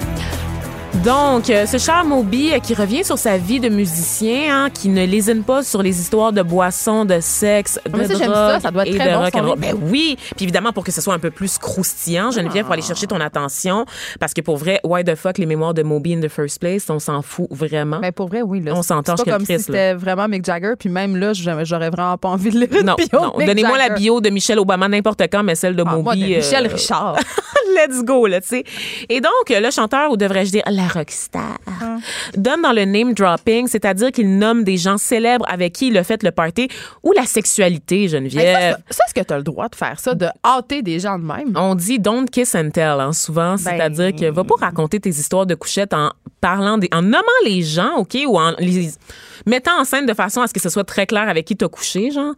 Donc, euh, ce cher Moby euh, qui revient sur sa vie de musicien, hein, qui ne lésine pas sur les histoires de boissons, de sexe, de mais ça, drogue ça. Ça doit être et très de bon, rock and. Ben oui, puis évidemment pour que ce soit un peu plus croustillant, Geneviève, pour aller chercher ton attention, parce que pour vrai, why the fuck les mémoires de Moby in the first place, on s'en fout vraiment. Mais pour vrai, oui. Là, On s'entend comme Chris, si c'était vraiment Mick Jagger. Puis même là, j'aurais vraiment pas envie de lire non, bio de non. Donnez-moi la bio de Michelle Obama n'importe quand, mais celle de Ah, moi, de Moby. Michel euh, Richard. Let's go, là, tu sais. Et donc, le chanteur, ou devrais-je dire la rockstar, Ah. donne dans le name dropping, c'est-à-dire qu'il nomme des gens célèbres avec qui il a fait le party ou la sexualité, Hey, Geneviève. ça, ça, est-ce que tu as le droit de faire ça, de hâter des gens de même? On dit don't kiss and tell, hein, souvent. Ben, C'est-à-dire que va pas raconter tes histoires de couchettes en parlant des, en nommant les gens, OK, ou en les mettant en scène de façon à ce que ce soit très clair avec qui t'as couché, genre.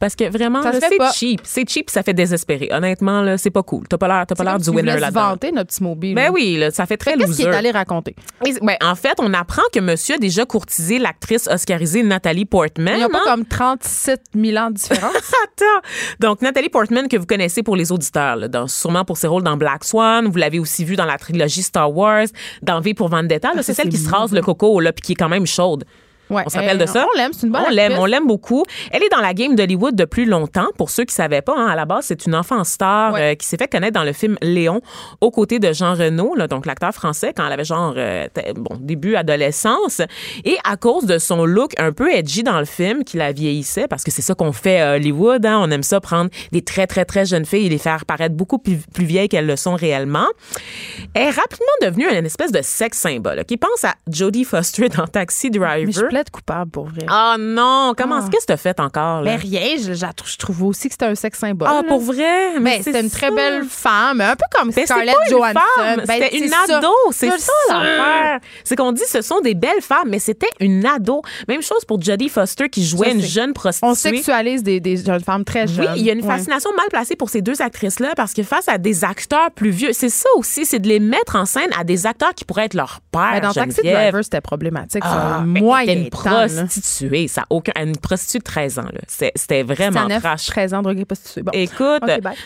Parce que vraiment, pas. c'est cheap. C'est cheap, ça fait désespérer. Honnêtement, là, c'est pas cool. T'as pas l'air, t'as pas l'air du winner là-dedans. vanter, notre petit mobile. Ben oui, là, ça fait très Qu'est-ce qu'il loser. est allé raconter? Et, ben, en fait, on apprend que monsieur a déjà courtisé l'actrice oscarisée Nathalie Portman. Il n'y a pas hein? comme 37 000 ans de différence. Attends. Donc, Nathalie Portman, que vous connaissez pour les auditeurs, là, dans- sûrement pour ses rôles dans Black Swan. Vous l'avez aussi vue dans la trilogie Star Wars, dans V pour Vendetta. Ah, c'est celle qui se rase le coco, là, puis qui est quand même chaude. Ouais. On se rappelle de ça? On l'aime, c'est une bonne On l'aime, on l'aime beaucoup. Elle est dans la game d'Hollywood depuis longtemps. Pour ceux qui savaient pas, hein, à la base, c'est une enfant star Ouais. euh, qui s'est fait connaître dans le film Léon aux côtés de Jean Reno, là, donc l'acteur français, quand elle avait genre euh, bon début adolescence. Et à cause de son look un peu edgy dans le film, qui la vieillissait, parce que c'est ça qu'on fait à Hollywood, hein, on aime ça prendre des très très très jeunes filles et les faire paraître beaucoup plus, plus vieilles qu'elles le sont réellement. Elle est rapidement devenue une espèce de sex symbole. Qui pense à Jodie Foster dans Taxi Driver. Coupable pour vrai. Ah non, comment Ah. qu'est-ce que t'as fait encore là? Mais rien, je, je trouve- aussi que c'était un sexe symbole. ah là. pour vrai, Mais c'est c'était une très belle femme, un peu comme Mais c'est Scarlett pas une Johansson. femme, Ben, c'était une ça. ado, c'est ça ça. l'affaire. C'est qu'on dit ce sont des belles femmes, mais c'était une ado. Même chose pour Jodie Foster qui jouait une jeune prostituée. On sexualise des, des jeunes femmes très jeunes. Oui, il y a une Ouais. fascination mal placée pour ces deux actrices-là parce que face à des acteurs plus vieux, c'est ça aussi, c'est de les mettre en scène à des acteurs qui pourraient être leur père. Ben, dans Taxi. Driver, c'était problématique. Ah, ça. moyen une prostituée, ça aucun, une prostituée de 13 ans C'était vraiment C'était à 9, trash. 13 ans, drogué prostituée. Bon. Écoute,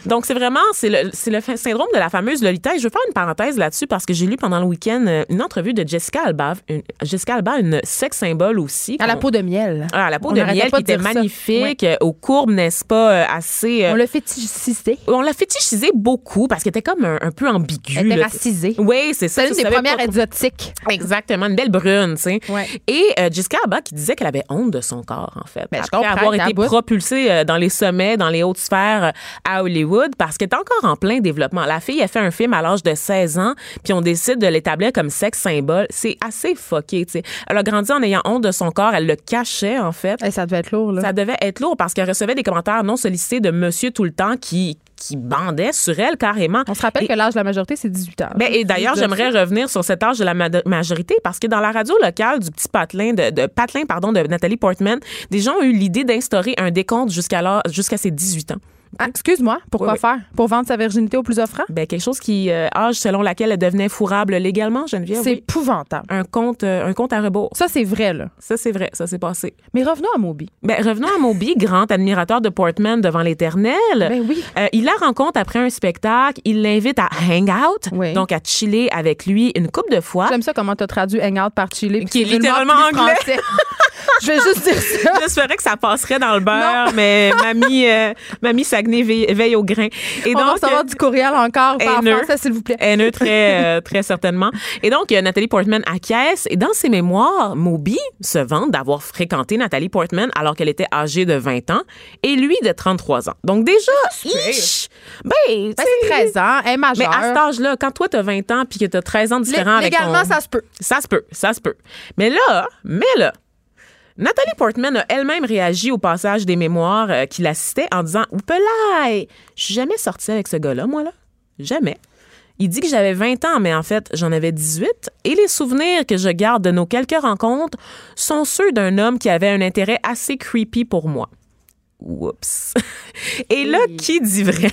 donc c'est vraiment c'est le, le syndrome de la fameuse Lolita. Et je veux faire une parenthèse là-dessus parce que j'ai lu pendant le week-end euh, une entrevue de Jessica Alba, une, Jessica Alba, une sex symbole aussi. À la peau de miel. Ah, à la peau On de miel qui était magnifique, euh, aux courbes, n'est-ce pas, euh, assez. On l'a fétichisé. on l'a fétichisé beaucoup parce qu'elle était comme un, un peu ambiguë. Elle était racisée. Oui, c'est ça. C'est une des premières exotiques. Exactement, une belle brune, tu sais. Ouais. Et euh, Jessica Alba qui disait qu'elle avait honte de son corps, en fait. Ben, je après avoir été bout. propulsée euh, dans les sommets, dans les hautes sphères euh, à Hollywood, parce qu'elle est encore en plein développement. La fille a fait un film à l'âge de 16 ans, puis on décide de l'établir comme sexe symbole. C'est assez fucké, tu sais. Elle a grandi en ayant honte de son corps, elle le cachait, en fait. Hey, ça devait être lourd, là. Ça devait être lourd parce qu'elle recevait des commentaires non sollicités de monsieur tout le temps qui, qui bandait sur elle carrément. On se rappelle Et- que l'âge de la majorité, c'est 18 ans. ben, et d'ailleurs, j'aimerais revenir sur cet âge de la ma- majorité parce que dans la radio locale du petit patelin de, de patelin pardon de Nathalie Portman, des gens ont eu l'idée d'instaurer un décompte jusqu'à jusqu'à ses 18 ans. Ah, excuse-moi, pourquoi Oui, oui. faire? Pour vendre sa virginité au plus offrant? Ben quelque chose qui euh, âge selon laquelle elle devenait fourrable légalement, Geneviève. C'est oui. épouvantable. un compte euh, un compte à rebours. Ça, c'est vrai, là. Ça c'est vrai, ça s'est passé. Mais revenons à Moby. Ben revenons à Moby, grand admirateur de Portman devant l'éternel. Ben oui. Euh, il la rencontre après un spectacle, il l'invite à hang out, donc à chiller avec lui une couple de fois. J'aime ça comment tu as traduit hangout par Chili. puis Qui est littéralement anglais. Je vais juste dire ça. J'espérais que ça passerait dans le beurre, mais mamie, euh, mamie Saguenay veille, veille au grain. Et On va recevoir euh, du courriel encore par français, s'il vous plaît. haineux très, euh, très certainement. Et donc, euh, Nathalie Portman acquiesce. Et dans ses mémoires, Moby se vante d'avoir fréquenté Nathalie Portman alors qu'elle était âgée de 20 ans et lui de 33 ans. Donc déjà, ben, Ben, c'est 13 ans, elle est mais majeure. à cet âge-là, quand toi, tu as 20 ans puis que tu as 13 ans de différent Lé- avec Légalement, ton... ça se peut. Ça se peut, ça se peut. Mais là, mais là, Nathalie Portman a elle-même réagi au passage des mémoires euh, qui en disant Oupelaï, je suis jamais sortie avec ce gars-là, moi, là. Jamais. Il dit que j'avais 20 ans, mais en fait, j'en avais 18. Et les souvenirs que je garde de nos quelques rencontres sont ceux d'un homme qui avait un intérêt assez creepy pour moi. Oups. Et là, qui dit vrai?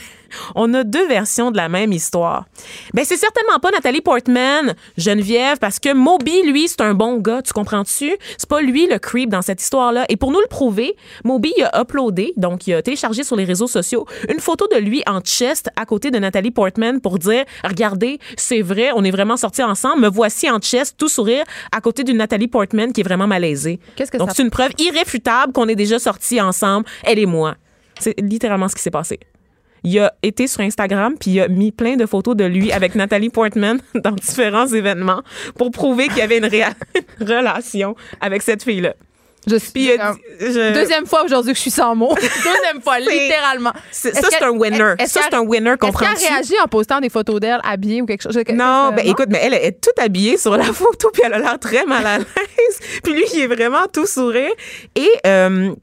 On a deux versions de la même histoire. Ben, c'est certainement pas Nathalie Portman, Geneviève, parce que Moby, lui, c'est un bon gars, tu comprends-tu? C'est pas lui le creep dans cette histoire-là. Et pour nous le prouver, Moby il a uploadé, donc il a téléchargé sur les réseaux sociaux, une photo de lui en chest à côté de Nathalie Portman pour dire, regardez, c'est vrai, on est vraiment sortis ensemble, me voici en chest, tout sourire, à côté d'une Nathalie Portman qui est vraiment malaisée. Qu'est-ce que donc ça- c'est une preuve irréfutable qu'on est déjà sortis ensemble, elle et moi. C'est littéralement ce qui s'est passé. Il a été sur Instagram puis il a mis plein de photos de lui avec Nathalie Portman dans différents événements pour prouver qu'il y avait une, une relation avec cette fille-là. Je suis. Puis euh, je- Deuxième fois aujourd'hui que je suis sans mots. Deuxième fois, littéralement. Ça, c'est un winner. Ça, c'est un winner, Est-ce qu'elle comprends-tu? a réagi en postant des photos d'elle habillée ou quelque chose? Non, Euh, ben écoute, mais elle est toute habillée sur la photo, puis elle a l'air très mal à l'aise. puis lui, il est vraiment tout sourire. Et euh,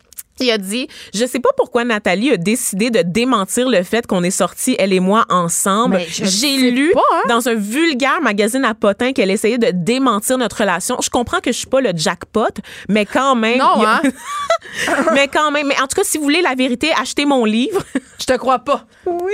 il a dit, je sais pas pourquoi Nathalie a décidé de démentir le fait qu'on est sortis, elle et moi, ensemble. J'ai lu pas, hein. dans un vulgaire magazine à potins qu'elle essayait de démentir notre relation. Je comprends que je suis pas le jackpot, mais quand même. Non, a- hein? mais quand même. Mais en tout cas, si vous voulez la vérité, achetez mon livre. Je te crois pas. Oui.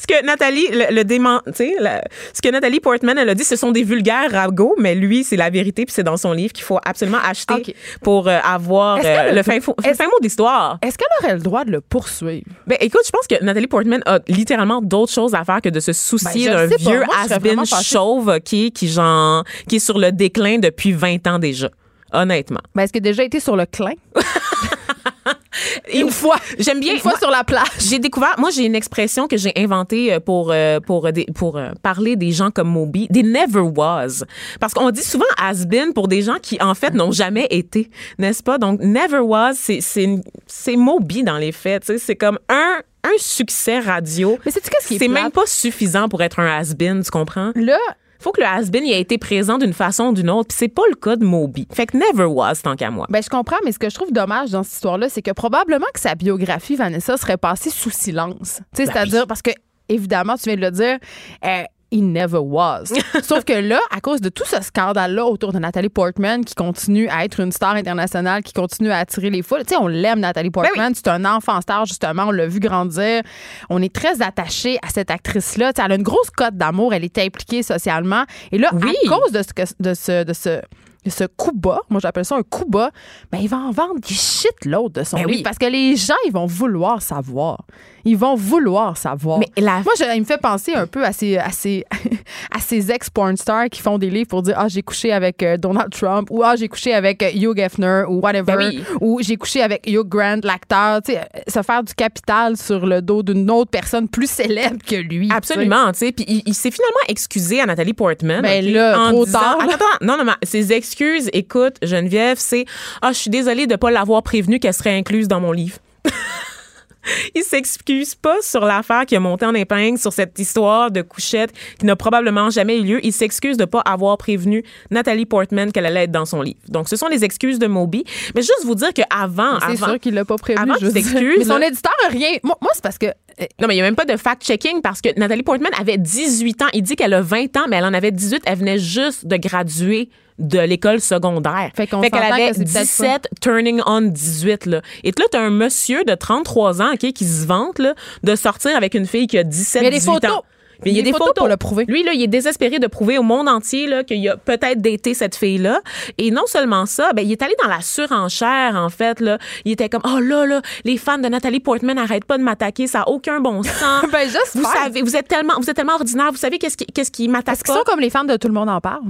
Ce que Nathalie, le, le dément, tu sais, la- ce que Nathalie Portman, elle a dit, ce sont des vulgaires ragots, mais lui, c'est la vérité, puis c'est dans son livre qu'il faut absolument acheter pour euh, avoir euh, le fin, est-ce- fin mot d'histoire. Est-ce qu'elle aurait le droit de le poursuivre? Ben, écoute, je pense que Nathalie Portman a littéralement d'autres choses à faire que de se soucier Ben, d'un vieux has-been chauve qui, qui, genre, qui est sur le déclin depuis 20 ans déjà. Honnêtement. Ben, est-ce qu'elle a déjà été sur le clin? Une fois. J'aime bien. Une fois moi, sur la plage. J'ai découvert, moi j'ai une expression que j'ai inventée euh, pour euh, pour des- pour euh, parler des gens comme Moby, des never was, parce qu'on dit souvent has been pour des gens qui en fait n'ont jamais été, n'est-ce pas? Donc never was, c'est c'est c'est Moby dans les faits, tu sais, c'est comme un un succès radio. Mais sais-tu qu'est-ce qui est C'est même pas suffisant pour être un has been, tu comprends? Là, Faut que le has been il a été présent d'une façon ou d'une autre, puis c'est pas le cas de Moby. Fait que never was tant qu'à moi. ben, je comprends, mais ce que je trouve dommage dans cette histoire-là, c'est que probablement que sa biographie, Vanessa, serait passée sous silence. Tu sais, Ben c'est-à-dire, parce que, évidemment, tu viens de le dire, euh, he never was. Sauf que là, à cause de tout ce scandale-là autour de Nathalie Portman, qui continue à être une star internationale, qui continue à attirer les foules, tu sais, on l'aime, Nathalie Ben Portman. C'est un enfant star, justement. On l'a vu grandir. On est très attaché à cette actrice-là. Tu sais, elle a une grosse cote d'amour. Elle est impliquée socialement. Et là, Oui. à cause de ce, de ce, de ce, ce coup bas, moi j'appelle ça un coup bas, ben il va en vendre des shit l'autre de son Ben livre oui. parce que les gens ils vont vouloir savoir. Ils vont vouloir savoir. Mais la- Moi, je- il me fait penser un peu à ces, à ces, à ces ex-porn stars qui font des livres pour dire Ah, j'ai couché avec euh, Donald Trump ou Ah, j'ai couché avec euh, Hugh Hefner ou whatever. Ben oui. Ou j'ai couché avec Hugh Grant, l'acteur. Tu sais, se faire du capital sur le dos d'une autre personne plus célèbre que lui. Absolument, tu sais. Puis il, il s'est finalement excusé à Nathalie Portman. Ben là, en trop disant- tard. Attends, non, non, mais ses excuses, écoute, Geneviève, c'est Ah, je suis désolée de pas l'avoir prévenue qu'elle serait incluse dans mon livre. Il s'excuse pas sur l'affaire qui a monté en épingle, sur cette histoire de couchette qui n'a probablement jamais eu lieu. Il s'excuse de pas avoir prévenu Nathalie Portman qu'elle allait être dans son livre. Donc, ce sont les excuses de Moby. Mais juste vous dire qu'avant, C'est sûr qu'il l'a pas prévu. avant je Mais son éditeur a rien. Moi, moi, c'est parce que. Euh, Non, mais il n'y a même pas de fact-checking parce que Nathalie Portman avait 18 ans. Il dit qu'elle a 20 ans, mais elle en avait 18. Elle venait juste de graduer de l'école secondaire. Fait qu'on qu'elle s'entend avait que c'est peut-être 17, turning on 18. Là. Et là, tu as un monsieur de 33 ans ok, qui se vante là, de sortir avec une fille qui a 17, Il y a des 18 photos. ans. Mais il y a des, photos pour le prouver. Lui, là, il est désespéré de prouver au monde entier là, qu'il a peut-être daté cette fille-là. Et non seulement ça, ben, il est allé dans la surenchère, en fait. Là. Il était comme, oh là, là, les fans de Nathalie Portman n'arrêtent pas de m'attaquer, ça n'a aucun bon sens. Ben. Vous savez, vous êtes tellement, vous êtes tellement ordinaire. Vous savez qu'est-ce qui, qu'est-ce qui m'attaque Est-ce qu'ils sont comme les fans de Tout le monde en parle?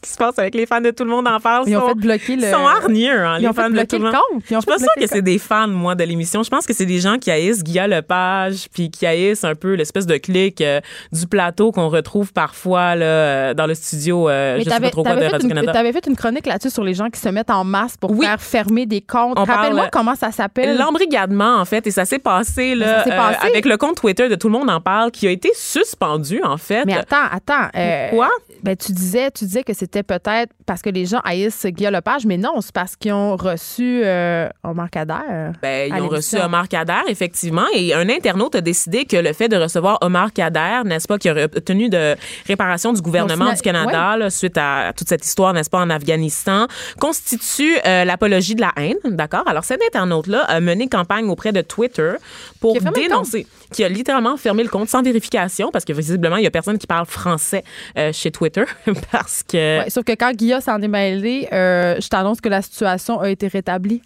Qu'est-ce qui se passe avec les fans de Tout le monde en parle? Ils ont sont- fait bloquer le. Ils sont hargneux, hein, Ils les ont fans fait de bloquer Tout le le monde. compte. Ils ont Je suis pas sûre que c'est des fans, moi, de l'émission. Je pense que c'est des gens qui haïssent Guilla Lepage, puis qui haïssent un peu l'espèce de clic euh, du plateau qu'on retrouve parfois là, euh, dans le studio, euh, Mais je sais pas trop quoi, de t'avais fait une, Radio-Canada. t'avais fait une chronique là-dessus sur les gens qui se mettent en masse pour Oui. faire fermer des comptes. Rappelle-moi comment ça s'appelle. L'embrigadement, en fait, et ça s'est passé, là, ça euh, avec le compte Twitter de Tout le monde en parle, qui a été suspendu, en fait. Mais attends, attends. euh, Pourquoi? Ben, tu disais, tu disais que c'était peut-être parce que les gens haïssent Guillaume Lepage, mais non, c'est parce qu'ils ont reçu euh, Omar Kader. Ben, ils ont reçu. Omar Kader, effectivement, et un internaute a décidé que le fait de recevoir Omar Kader, n'est-ce pas, qui aurait obtenu de réparation du gouvernement du Canada là, suite à toute cette histoire, n'est-ce pas, en Afghanistan, constitue euh, l'apologie de la haine, d'accord? Alors, cet internaute-là a mené campagne auprès de Twitter pour Qui dénoncer, qui a littéralement fermé le compte sans vérification, parce que visiblement, il y a personne qui parle français euh, chez Twitter, parce que... Ouais, sauf que quand Guillaume s'en est mêlé, euh, je t'annonce que la situation a été rétablie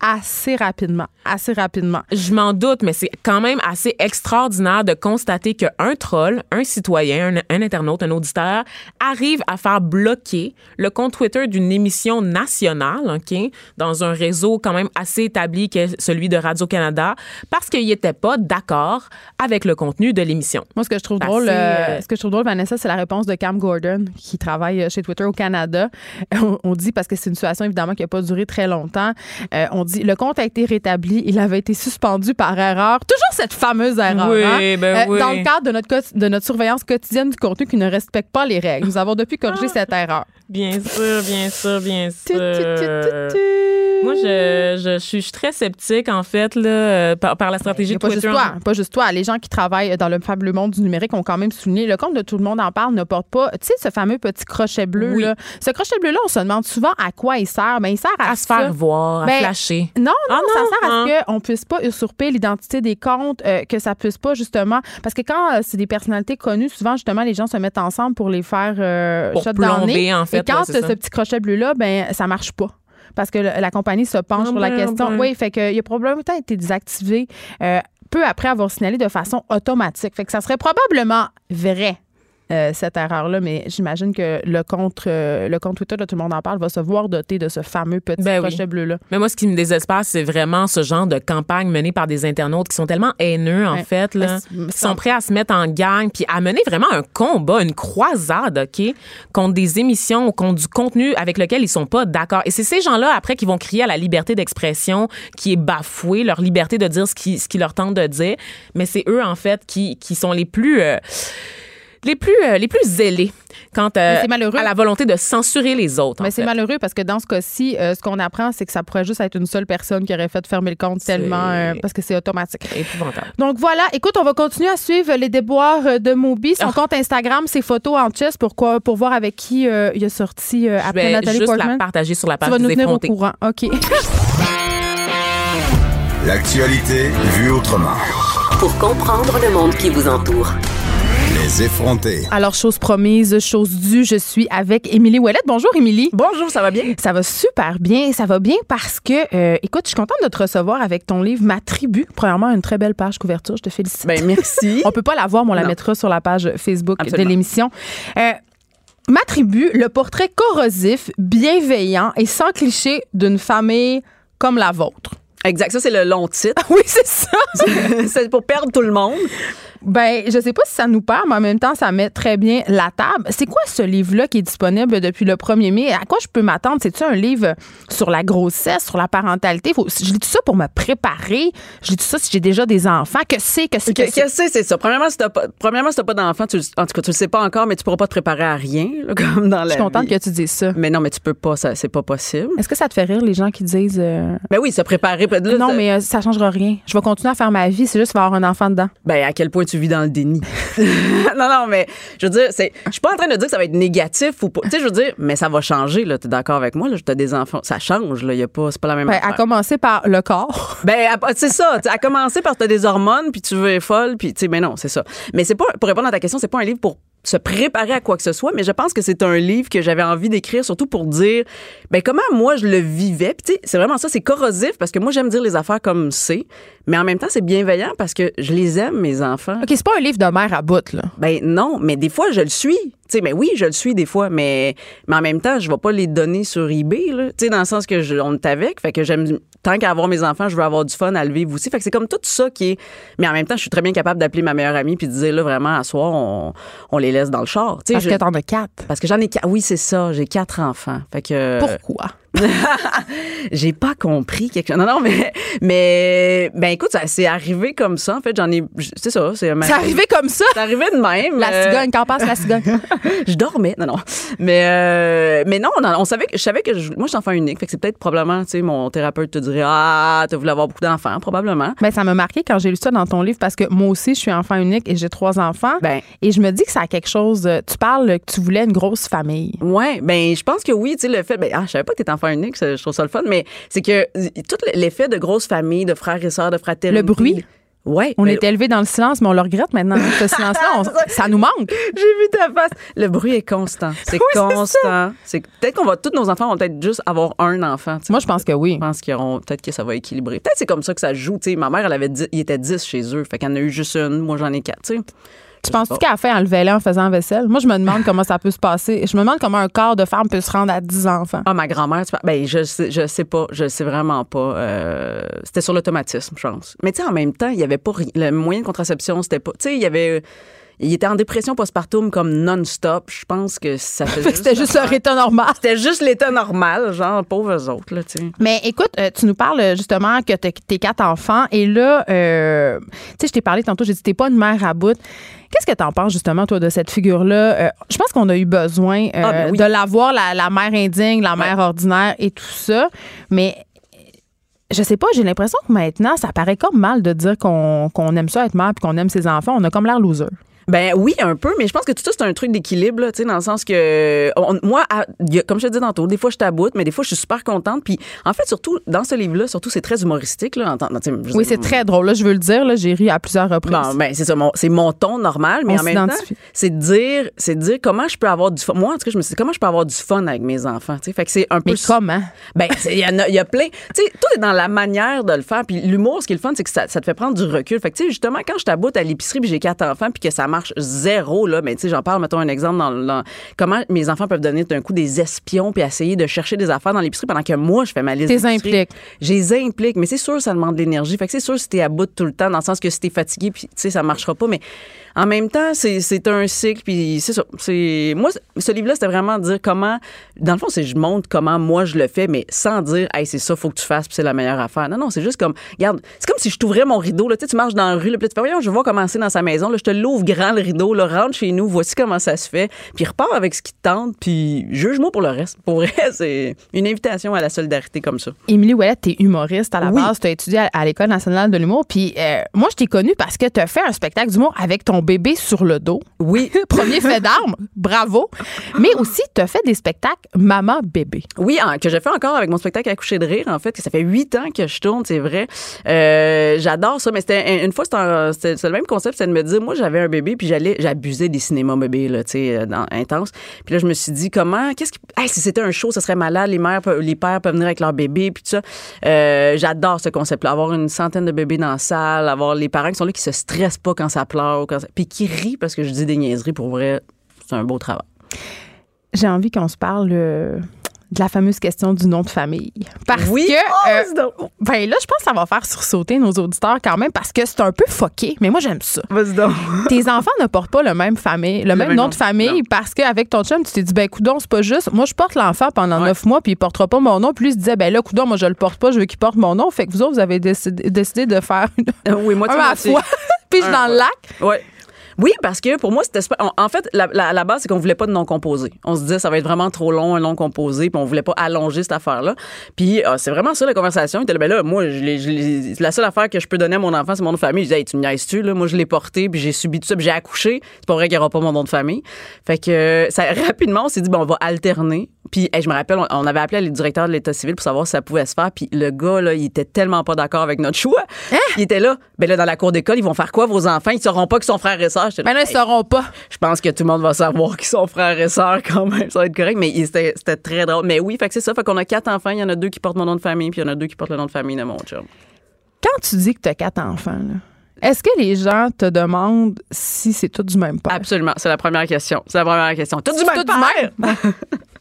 assez rapidement. Assez rapidement. Je m'en doute, mais c'est quand même assez extraordinaire de constater qu'un troll, un citoyen, un, un internaute, un auditeur arrive à faire bloquer le compte Twitter d'une émission nationale, OK, dans un réseau quand même assez établi qui est celui de Radio-Canada, parce qu'il n'était pas d'accord avec le contenu de l'émission. Moi, ce que je trouve drôle, euh, euh, ce que je trouve drôle, Vanessa, c'est la réponse de Cam Gordon, qui travaille euh, chez Twitter au Canada. On, on dit, parce que c'est une situation évidemment qui n'a pas duré très longtemps, euh, on dit le compte a été rétabli, il avait été suspendu par erreur. Toujours cette fameuse erreur. Oui, hein? ben oui. Dans le cadre de notre, de notre surveillance quotidienne du contenu qui ne respecte pas les règles. Nous avons depuis Ah. corrigé cette erreur. Bien sûr, bien sûr, bien Tu, tu, tu, sûr. tu, tu. Moi, je, je, suis- je suis très sceptique, en fait, là, euh, par, par la stratégie de pas juste Twitter. toi, pas juste toi. Les gens qui travaillent dans le fabuleux monde du numérique ont quand même souligné. Le compte de tout le monde en parle ne porte pas, tu sais, ce fameux petit crochet bleu Oui. là. Ce crochet bleu là, on se demande souvent à quoi il sert. Ben il sert à, À se faire voir, à Ben, flasher. Non, non, Ah ça sert à hein. ce qu'on puisse pas usurper l'identité des comptes, euh, que ça puisse pas justement. Parce que quand euh, c'est des personnalités connues, souvent justement les gens se mettent ensemble pour les faire euh, Pour plomber, en fait, Et quand ouais, ce petit crochet bleu là, ben ça marche pas. Parce que la compagnie se penche sur la ben, question. ben. Oui, fait que il a probablement été désactivé euh, peu après avoir signalé de façon automatique. Fait que ça serait probablement vrai. Euh, cette erreur-là, mais j'imagine que le compte, euh, le compte Twitter de Tout le monde en parle va se voir doté de ce fameux petit Ben oui. crochet bleu-là. Mais moi, ce qui me désespère, c'est vraiment ce genre de campagne menée par des internautes qui sont tellement haineux, en Ouais. fait, là, Ben, qui sont prêts à se mettre en gang, puis à mener vraiment un combat, une croisade, OK, contre des émissions, contre du contenu avec lequel ils sont pas d'accord. Et c'est ces gens-là, après, qui vont crier à la liberté d'expression qui est bafouée, leur liberté de dire ce qui, ce qui leur tente de dire. Mais c'est eux, en fait, qui, qui sont les plus... euh, les plus, euh, les plus zélés quant euh, Mais c'est malheureux. à la volonté de censurer les autres. Mais c'est malheureux parce que dans ce cas-ci, euh, ce qu'on apprend, c'est que ça pourrait juste être une seule personne qui aurait fait fermer le compte tellement euh, parce que c'est automatique. épouvantable. Donc voilà, écoute, on va continuer à suivre les déboires de Moby. Son Ah. compte Instagram, ses photos en chess pour, quoi, pour voir avec qui euh, il a sorti euh, Je après vais Nathalie juste Portman. la partager sur la tu page vas nous tenir au courant. OK. L'actualité vue autrement. Pour comprendre le monde qui vous entoure. Les effrontés. Alors, chose promise, chose due, je suis avec Émilie Ouellette. Bonjour, Émilie. Bonjour, ça va bien? Ça va super bien. Ça va bien parce que, euh, écoute, je suis contente de te recevoir avec ton livre Ma tribu. Premièrement, une très belle page couverture. Je te félicite. Ben merci. On peut pas la voir, mais on la Non. mettra sur la page Facebook Absolument. de l'émission. Euh, ma tribu, le portrait corrosif, bienveillant et sans cliché d'une famille comme la vôtre. Exact, ça c'est le long titre. Oui, c'est ça. c'est pour perdre tout le monde. Ben, je sais pas si ça nous perd, mais en même temps, ça met très bien la table. C'est quoi ce livre-là qui est disponible depuis le 1er mai? À quoi je peux m'attendre? C'est-tu un livre sur la grossesse, sur la parentalité? Faut, je lis tout ça pour me préparer. Je lis tout ça si j'ai déjà des enfants. Que c'est, que c'est, que c'est? que c'est, c'est ça. Premièrement, si t'as pas, premièrement, si t'as pas d'enfant, tu, en tout cas, tu le sais pas encore, mais tu pourras pas te préparer à rien, là, comme dans la Je suis contente vie. que tu dises ça. Mais non, mais tu peux pas, ça, c'est pas possible. Est-ce que ça te fait rire, les gens qui disent... euh, Ben oui, se préparer. Là, non, mais euh, ça changera rien. Je vais continuer à faire ma vie. C'est juste avoir un enfant dedans. Ben, à quel point tu vis dans le déni. non, non, mais je veux dire, c'est, je suis pas en train de dire que ça va être négatif ou pas. Tu sais, je veux dire, mais ça va changer, là. T'es d'accord avec moi, là? T'as des enfants. Ça change, là. Y a pas, c'est pas la même Ben, affaire. à commencer par le corps. Ben, c'est ça. Tu À commencer par t'as des hormones, puis tu veux être folle, puis tu sais, mais non, c'est ça. Mais c'est pas, pour répondre à ta question, c'est pas un livre pour se préparer à quoi que ce soit, mais je pense que c'est un livre que j'avais envie d'écrire surtout pour dire, ben comment moi je le vivais. Puis tu sais, c'est vraiment ça, c'est corrosif parce que moi j'aime dire les affaires comme c'est, mais en même temps c'est bienveillant parce que je les aime mes enfants. OK, c'est pas un livre de mère à bout, là. Ben non, mais des fois je le suis. Tu sais, mais oui, je le suis des fois, mais, mais en même temps, je vais pas les donner sur eBay, là. Tu sais, dans le sens que je, on est avec, fait que j'aime, tant qu'à avoir mes enfants, je veux avoir du fun à le vivre aussi. Fait que c'est comme tout ça qui est, mais en même temps, je suis très bien capable d'appeler ma meilleure amie puis de dire, là, vraiment, à soir, on, on les laisse dans le char. Tu sais, Parce je- que t'en as quatre. parce que j'en ai quatre. Oui, c'est ça. J'ai quatre enfants. Fait que. Pourquoi? J'ai pas compris quelque chose. Non, non, mais, mais, ben écoute, ça c'est arrivé comme ça. En fait, j'en ai, c'est ça. C'est arrivé comme ça? C'est arrivé de même. La Euh, cigogne, quand passe la cigogne. je dormais. Non, non. Mais, euh, mais non, on, on savait que, je savais que je- moi, je suis enfant unique. Fait que c'est peut-être probablement, tu sais, mon thérapeute te dirait, ah, t'as voulu avoir beaucoup d'enfants, probablement. Ben, ça m'a marqué quand j'ai lu ça dans ton livre parce que moi aussi, je suis enfant unique et j'ai trois enfants. Ben, Et je me dis que ça a quelque chose. euh, Tu parles que tu voulais une grosse famille. Ouais, ben je pense que oui, tu sais le fait ben ah, je savais pas que t'étais enfant unique, ça, je trouve ça le fun, mais c'est que euh, tout l'effet de grosse famille, de frères et sœurs, de fraternité. Le bruit? Ouais. On ben, est élevé dans le silence, mais on le regrette maintenant. Ce silence-là, on- ça nous manque. J'ai vu ta face. Le bruit est constant. C'est constant. C'est peut-être qu'on va tous nos enfants vont peut-être juste avoir un enfant. Moi, je pense que oui. Je pense qu'ils auront peut-être que ça va équilibrer. Peut-être c'est comme ça que ça joue. Tu sais, ma mère, elle avait dix- il était 10 chez eux. Fait qu'elle en a eu juste une. Moi, j'en ai quatre. Tu penses-tu qu'à la fin, elle le lait en faisant la vaisselle? Moi, je me demande comment ça peut se passer. Je me demande comment un corps de femme peut se rendre à 10 enfants. Ah, ma grand-mère, ben, je sais, je sais pas, je sais vraiment pas. Euh, c'était sur l'automatisme, je pense. Mais tu sais, en même temps, il y avait pas le moyen de contraception, c'était pas. Tu sais, il y avait. Il était en dépression postpartum comme non-stop. Je pense que ça faisait. C'était juste leur état normal. C'était juste l'état normal, genre, pauvres autres, là, tu sais. Mais écoute, euh, tu nous parles euh, justement que t'as tes quatre enfants et là, euh, tu sais, je t'ai parlé tantôt, j'ai dit t'es pas une mère à bout. Qu'est-ce que t'en penses justement, toi, de cette figure-là? Euh, je pense qu'on a eu besoin euh, Ah, ben oui. de l'avoir, la, la mère indigne, la mère ordinaire et tout ça. Mais je sais pas, j'ai l'impression que maintenant, ça paraît comme mal de dire qu'on qu'on aime ça être mère puis qu'on aime ses enfants. On a comme l'air loser. Ben oui, un peu, mais je pense que tout ça, c'est un truc d'équilibre, là, tu sais, dans le sens que, on- moi, à- comme je te dis tantôt, des fois, je taboute, mais des fois, je suis super contente. Puis, en fait, surtout, dans ce livre-là, surtout, c'est très humoristique, là. en Oui, c'est très drôle. Là, je veux le dire, là, j'ai ri à plusieurs reprises. Bon, ben c'est ça, mon- c'est mon ton normal, mais On en même temps, c'est de dire, c'est dire comment je peux avoir du fun. Moi, en tout cas, je me suis dit comment je peux avoir du fun avec mes enfants, tu sais. Fait que c'est un peu. Mais comment? Ben, il y, a- y a plein. Tu sais, tout est dans la manière de le faire. Puis l'humour, ce qui est le fun, c'est que ça, ça te fait prendre du recul. Fait que, tu sais, justement, quand je taboute à l'épicerie puis j'ai quatre enfants puis que ça marche zéro, là, ben, tu sais, j'en parle, mettons un exemple dans, dans comment mes enfants peuvent donner d'un coup des espions puis essayer de chercher des affaires dans l'épicerie pendant que moi, je fais ma liste. T'es. Je les implique, mais c'est sûr, ça demande de l'énergie. Fait que c'est sûr, si t'es à bout tout le temps, dans le sens que si t'es fatigué, puis tu sais, ça marchera pas. Mais en même temps, c'est un cycle, puis c'est ça. C'est moi, ce livre-là, c'était vraiment dire comment. Dans le fond, c'est je montre comment moi je le fais, mais sans dire, hey, c'est ça, faut que tu fasses, puis c'est la meilleure affaire. Non, non, c'est juste comme, regarde, c'est comme si je t'ouvrais mon rideau. Là, tu sais, tu marches dans la rue, là, puis tu fais, voyons, je vois comment c'est dans sa maison. Là, je te l'ouvre grand le rideau, là, rentre chez nous, voici comment ça se fait, puis repars avec ce qui te tente, puis juge-moi pour le reste. Pour vrai, c'est une invitation à la solidarité comme ça. Émilie Ouellette, t'es humoriste à la Oui. base. T'as étudié à, à l'École nationale de l'humour. Puis euh, moi, je t'ai connue parce que t'as fait un spectacle d'humour avec ton bébé sur le dos. Oui, Premier fait d'armes. Bravo. Mais aussi, t'as fait des spectacles maman-bébé. Oui, que je fais encore avec mon spectacle à coucher de rire, en fait, que ça fait huit ans que je tourne, c'est vrai. Euh, J'adore ça, mais c'était une fois, c'était le même concept, c'était de me dire, moi, j'avais un bébé, puis j'allais, j'abusais des cinémas bébés, là, tu sais, euh, intense. Puis là, je me suis dit, comment, qu'est-ce qui, hey, si c'était un show, ça serait malade, les mères, les pères peuvent venir avec leur bébé, puis tout ça. Euh, J'adore ce concept-là, avoir une centaine de bébés dans la salle, avoir les parents qui sont là, qui se stressent pas quand ça pleure, puis qui rient parce que je dis des niaiseries, pour vrai, c'est un beau travail. J'ai envie qu'on se parle euh, de la fameuse question du nom de famille. Parce Oui. que. Oh, euh, ben là, je pense que ça va faire sursauter nos auditeurs quand même parce que c'est un peu foqué, mais moi, j'aime ça. Vas-y donc. Tes enfants ne portent pas le même famille, le, même, même nom nom. de famille Non. parce qu'avec ton chum, tu t'es dit, ben, coudon, c'est pas juste. Moi, je porte l'enfant pendant Ouais. neuf mois, puis il portera pas mon nom. Puis lui, il se disait, ben là, coudon, moi, je le porte pas, je veux qu'il porte mon nom. Fait que vous autres, vous avez décidé, décidé de faire une, Oui, moi, un à fois. puis je Un, dans le lac. Ouais. Oui, parce que pour moi, c'était en- fait, la, base, c'est qu'on voulait pas de nom composé. On se disait, ça va être vraiment trop long, un nom composé, puis on voulait pas allonger cette affaire-là. Puis euh, c'est vraiment ça, la conversation. Il était là, ben là, moi, la seule affaire que je peux donner à mon enfant, c'est mon nom de famille. Je disais, hey, tu me niaises-tu, là? Moi, je l'ai porté, puis j'ai subi tout ça, puis j'ai accouché. C'est pas vrai qu'il y aura pas mon nom de famille. Fait que euh, rapidement, on s'est dit, bon, on va alterner. Puis hey, je me rappelle, on, on avait appelé le directeur de l'État civil pour savoir si ça pouvait se faire. Puis le gars, là, il était tellement pas d'accord avec notre choix. Hein? Il était là, ben là, dans la cour d'école, ils vont faire quoi, vos enfants? Ils sauront pas qu'ils sont frères et là, Ben là, ils Hey, sauront pas. je pense que tout le monde va savoir qu'ils sont frères et sœurs quand même. Ça va être correct, mais c'était très drôle. Mais oui, fait que c'est ça. Fait qu'on a quatre enfants. Il y en a deux qui portent mon nom de famille, puis il y en a deux qui portent le nom de famille de mon chum. Quand tu dis que tu as quatre enfants, là, est-ce que les gens te demandent si c'est tout du même père? Absolument. C'est la première question. C'est la première question. Tout du même tout du père?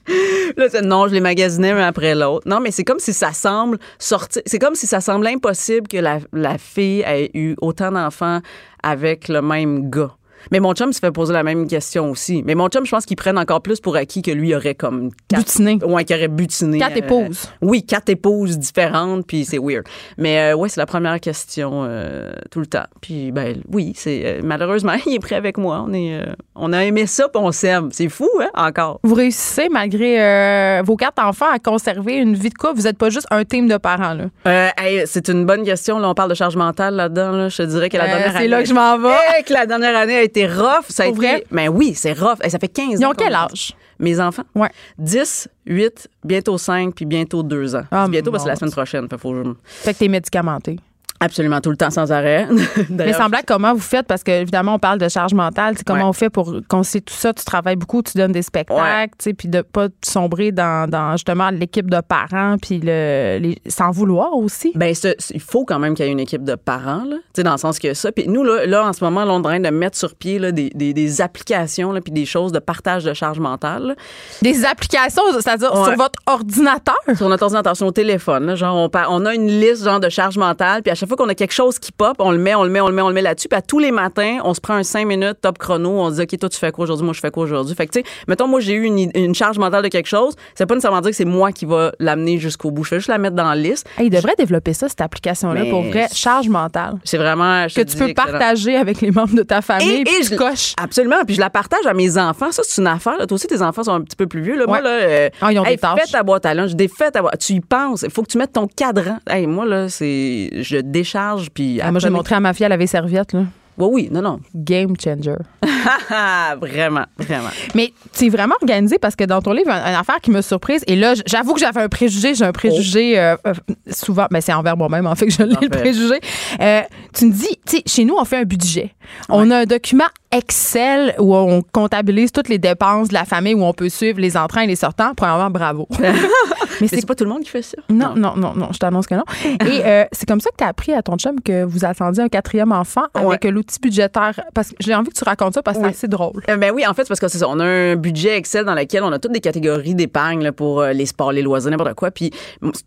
Là, non, je les magasinais un après l'autre. Non, mais c'est comme si ça semble sortir. C'est comme si ça semble impossible que la, la fille ait eu autant d'enfants avec le même gars. Mais mon chum se fait poser la même question aussi. Mais mon chum, je pense qu'il prenne encore plus pour acquis que lui aurait comme quatre, Butiné. Ouais, qu'il aurait butiné. Quatre euh, épouses. oui, quatre épouses différentes, puis c'est weird. Mais euh, ouais, c'est la première question euh, tout le temps. Puis ben oui, c'est euh, malheureusement il est prêt avec moi. On est, on a aimé ça, puis on s'aime. C'est fou, hein, encore. Vous réussissez, malgré vos quatre enfants, à conserver une vie de couple. Vous n'êtes pas juste un team de parents. Là. Hey, c'est une bonne question. Là, on parle de charge mentale là-dedans. Là. Je te dirais que la dernière c'est année. là que je m'en vais. Hey, que la dernière année a été rough. Ça a été. vrai? Ben oui, c'est rough. Hey, ça fait 15 Ils ans. ont quel âge? Mes enfants? Ouais. 10, 8, bientôt 5, puis bientôt 2 ans. Ah, bientôt parce que c'est la semaine prochaine. Fait faut Fait que t'es médicamenté. Absolument tout le temps sans arrêt. Mais semblable, comment vous faites? Parce que, évidemment, on parle de charge mentale. Comment Ouais. on fait pour concilier tout ça? Tu travailles beaucoup, tu donnes des spectacles, tu sais, puis de pas sombrer dans, dans, justement l'équipe de parents, puis le, les, sans vouloir aussi? Ben, il faut quand même qu'il y ait une équipe de parents, là. Tu sais, dans le sens que ça. Puis nous, là, là, en ce moment, là, on est en train de mettre sur pied là, des, des, des applications, là, puis des choses de partage de charge mentale. là. Des applications, c'est-à-dire Ouais. sur votre ordinateur? sur notre ordinateur, sur nos téléphones. là, genre, on, on a une liste genre de charge mentale, puis à chaque fois qu'on a quelque chose qui pop, on le met, on le met, on le met, on le met là-dessus. Puis à tous les matins, on se prend un 5 minutes top chrono, on se dit OK, toi tu fais quoi aujourd'hui, moi je fais quoi aujourd'hui? Fait que tu sais, mettons moi j'ai eu une, une charge mentale de quelque chose, c'est pas nécessairement dire que c'est moi qui va l'amener jusqu'au bout. Je fais juste la mettre dans la liste. Hey, il devrait développer ça, cette application-là, pour vrai. Charge mentale. C'est vraiment je Que tu peux excellent. partager avec les membres de ta famille, puis tu je- coches. Absolument. Puis je la partage à mes enfants. Ça, c'est une affaire. là. Toi aussi, tes enfants sont un petit peu plus vieux. Là. Moi, là, euh, Ah, ils ont des hey, tâches. Fais ta boîte à lunch. Défais ta boîte. Tu y penses. Il faut que tu mettes ton cadran. Hey, moi, là, c'est. Je décharge. Puis. Ah, moi, j'ai montré à ma fille, elle avait serviette, là. Oui, oui. Non, non. Game changer. Vraiment, vraiment. Mais c'est vraiment organisé parce que dans ton livre, une affaire qui m'a surprise, et là, j'avoue que j'avais un préjugé, j'ai un préjugé euh, euh, souvent, mais c'est envers moi-même, en fait, que je l'ai le préjugé. Euh, tu me dis, tu sais, chez nous, on fait un budget. On a un document Excel où on comptabilise toutes les dépenses de la famille, où on peut suivre les entrants et les sortants. Premièrement, bravo. mais c'est pas tout le monde qui fait ça. non, non, non, non, je t'annonce que non. Et euh, c'est comme ça que tu as appris à ton chum que vous attendiez un quatrième enfant avec l'outil budgétaire. Parce que j'ai envie que tu racontes ça parce que Oui. c'est assez drôle. Euh, ben oui, en fait, c'est parce que c'est ça. On a un budget Excel dans lequel on a toutes des catégories d'épargne pour euh, les sports, les loisirs, n'importe quoi. Puis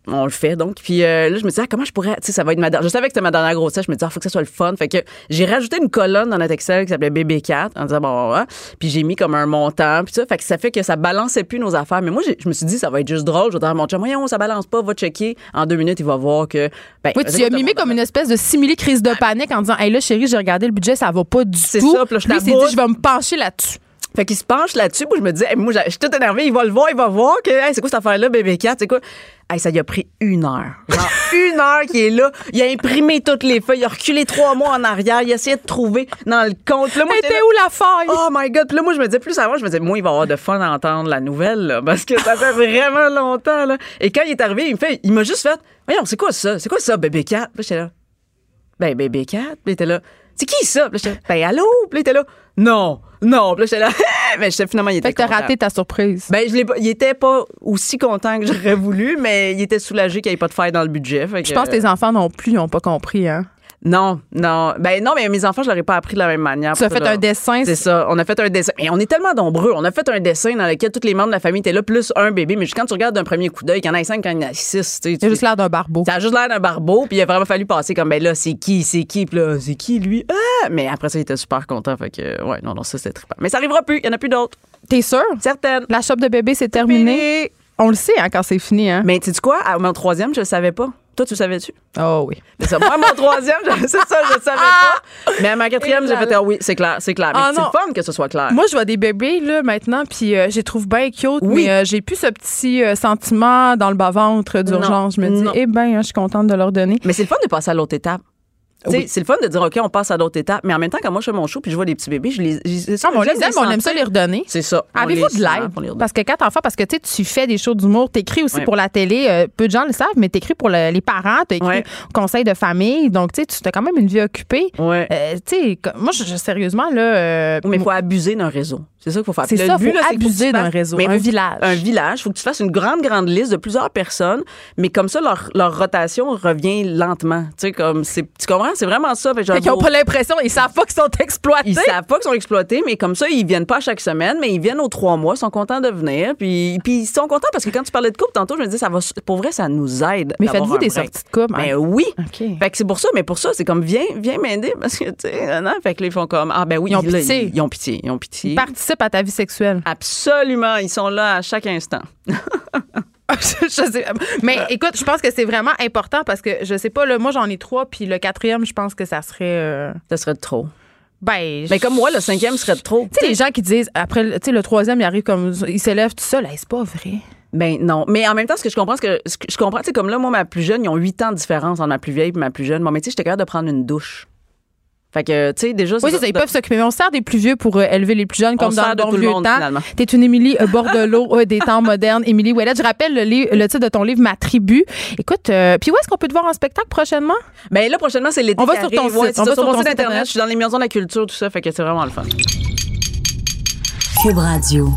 on le fait donc. Puis euh, là, je me disais, ah, comment je pourrais, tu sais, ça va être ma dernière. Je savais que c'était ma dernière grossesse. Je me disais, il faut que ça soit le fun. Fait que j'ai rajouté une colonne dans notre Excel qui s'appelait BB4 en disant, bon, ouais. Puis j'ai mis comme un montant. Puis ça, fait que ça fait que ça balançait plus nos affaires. Mais moi, je me suis dit, ça va être juste drôle. Je vais dire à mon chum, voyons, ça balance pas, va checker. En deux minutes, il va voir que. Ben, Oui, tu as mimé comme une espèce de simili crise de panique en disant Hey là, chérie, j'ai regardé le budget, ça va pas du C'est tout. ça, puis là, je Lui, dit Je vais me pencher là-dessus. Fait qu'il se penche là-dessus. Moi, je me hey, moi, je suis tout énervé. Il va le voir, il va voir que, hey, c'est quoi cette affaire-là, bébé 4? C'est quoi? Hey, ça lui a pris une heure. Genre, une heure qu'il est là. Il a imprimé toutes les feuilles. Il a reculé trois mois en arrière. Il a essayé de trouver dans le compte. Là, moi, était là, où la faille? Oh my God. Puis là, moi, je me disais, plus avant, je me disais, moi, il va avoir de fun à entendre la nouvelle, là, parce que ça fait vraiment longtemps, là. Et quand il est arrivé, il me fait, il m'a juste fait, voyons, c'est quoi ça? C'est quoi ça, bébé 4? Puis là, j'étais là, ben, bébé 4. Puis il était là, c'est qui ça? Puis là, j'étais là, ben, allô? Puis là, il était là, non, non. Puis là, j'étais là, mais j'étais finalement, il était Fait que t'as raté ta surprise. Ben, je l'ai pas, il était pas aussi content que j'aurais voulu, mais il était soulagé qu'il n'y ait pas de faille dans le budget. Fait je pense que tes enfants non plus, ils n'ont pas compris. Hein? Non, non. Ben, non, mais mes enfants, je leur ai pas appris de la même manière. Tu as fait un dessin. C'est ça. On a fait un dessin. Et on est tellement nombreux. On a fait un dessin dans lequel tous les membres de la famille étaient là, plus un bébé. Mais juste quand tu regardes d'un premier coup d'œil, qu'il y en a cinq, quand il y en a six, tu. Il juste l'air d'un barbeau. ça a juste l'air d'un barbeau, puis il a vraiment fallu passer comme, ben là, c'est qui, c'est qui, puis là, c'est qui, lui? Ah! Mais après ça, il était super content, fait que, ouais, non, non, ça, c'était trippant. Mais ça arrivera plus, il y en a plus d'autres. T'es sûr? Certaines. La shop de bébé, c'est terminé. On le sait hein, quand c'est fini. Hein? Mais tu sais quoi? À mon troisième, je le savais pas. Toi, tu le savais-tu? Oh oui. C'est ça. Moi, mon troisième, c'est ça, je le savais pas. Mais à ma quatrième, j'ai fait, ah oui, c'est clair, c'est clair. Mais Ah c'est fun que ce soit clair. Moi, je vois des bébés là maintenant, puis euh, je les trouve bien cute, Oui. mais euh, j'ai plus ce petit euh, sentiment dans le bas-ventre d'urgence. Je me dis, Non. eh ben, hein, je suis contente de leur donner. Mais c'est le fun de passer à l'autre étape. Sais, Oui. C'est le fun de dire, OK, on passe à d'autres étapes. Mais en même temps, quand moi, je fais mon show puis je vois des petits bébés, je les. je- Non, mais on les aime, on aime ça les redonner. C'est ça. Avez-vous de l'aide? Parce que quand t'en fais, parce que tu fais des shows d'humour, t'écris aussi Ouais. pour la télé. euh, peu de gens le savent, mais t'écris pour le- les parents, t'écris Ouais. au conseil de famille. Donc, tu sais, tu as quand même une vie occupée. Ouais. Euh, tu sais, comme- moi, je, je- sérieusement, là. euh, Oui, mais il faut abuser d'un réseau. C'est ça qu'il faut faire. C'est ça, but, faut là, abuser d'un réseau, Mais un faut village. Un village. faut que tu fasses une grande, grande liste de plusieurs personnes, mais comme ça, leur, leur rotation revient lentement. Tu sais, comme, c'est, tu comprends? C'est vraiment ça. Fait genre, qu'ils n'ont pas l'impression, ils savent pas qu'ils sont exploités. ils savent pas qu'ils sont exploités, mais comme ça, ils viennent pas chaque semaine, mais ils viennent aux trois mois, ils sont contents de venir. Puis, puis ils sont contents parce que quand tu parlais de couple tantôt, je me disais, ça va, pour vrai, ça nous aide. Mais faites-vous des break. sorties de couple? Ben hein? oui. OK. Fait que c'est pour ça, mais pour ça, c'est comme, viens, viens m'aider parce que, tu sais, non, fait que là, ils font comme, ah ben oui, Ils ont là, pitié. ils, ils ont pitié, ils ont pitié. À ta vie sexuelle. Absolument, ils sont là à chaque instant. je sais- Mais écoute, je pense que c'est vraiment important parce que je sais pas, là, moi j'en ai trois, puis le quatrième, je pense que ça serait. euh, Ça serait de trop. ben. Mais comme moi, le cinquième serait de trop. Tu sais, les gens qui disent, après, tu sais, le troisième, il arrive comme. Il s'élève tout seul. Hey, c'est pas vrai. Ben non. Mais en même temps, ce que je comprends, ce que, ce que je comprends, tu sais, comme là, moi, ma plus jeune, ils ont huit ans de différence entre ma plus vieille et ma plus jeune. Bon, mais tu sais, j'étais capable de prendre une douche. Fait que, tu sais, déjà, Oui, c'est ça. Ils peuvent s'occuper. Mais on sert des plus vieux pour euh, élever les plus jeunes, comme On dans sert le bon vieux monde, temps. finalement. T'es une Émilie euh, Bordelot euh, des temps modernes. Émilie Ouellet. Je rappelle le, le titre de ton livre, Ma tribu. Écoute, euh, puis où est-ce qu'on peut te voir en spectacle prochainement? Ben là, prochainement, c'est l'été. On va sur ton site. Ouais, c'est On ça, va sur sur mon ton site site internet. internet. Je suis dans les maisons de la culture, tout ça. Fait que c'est vraiment le fun. Cube Radio.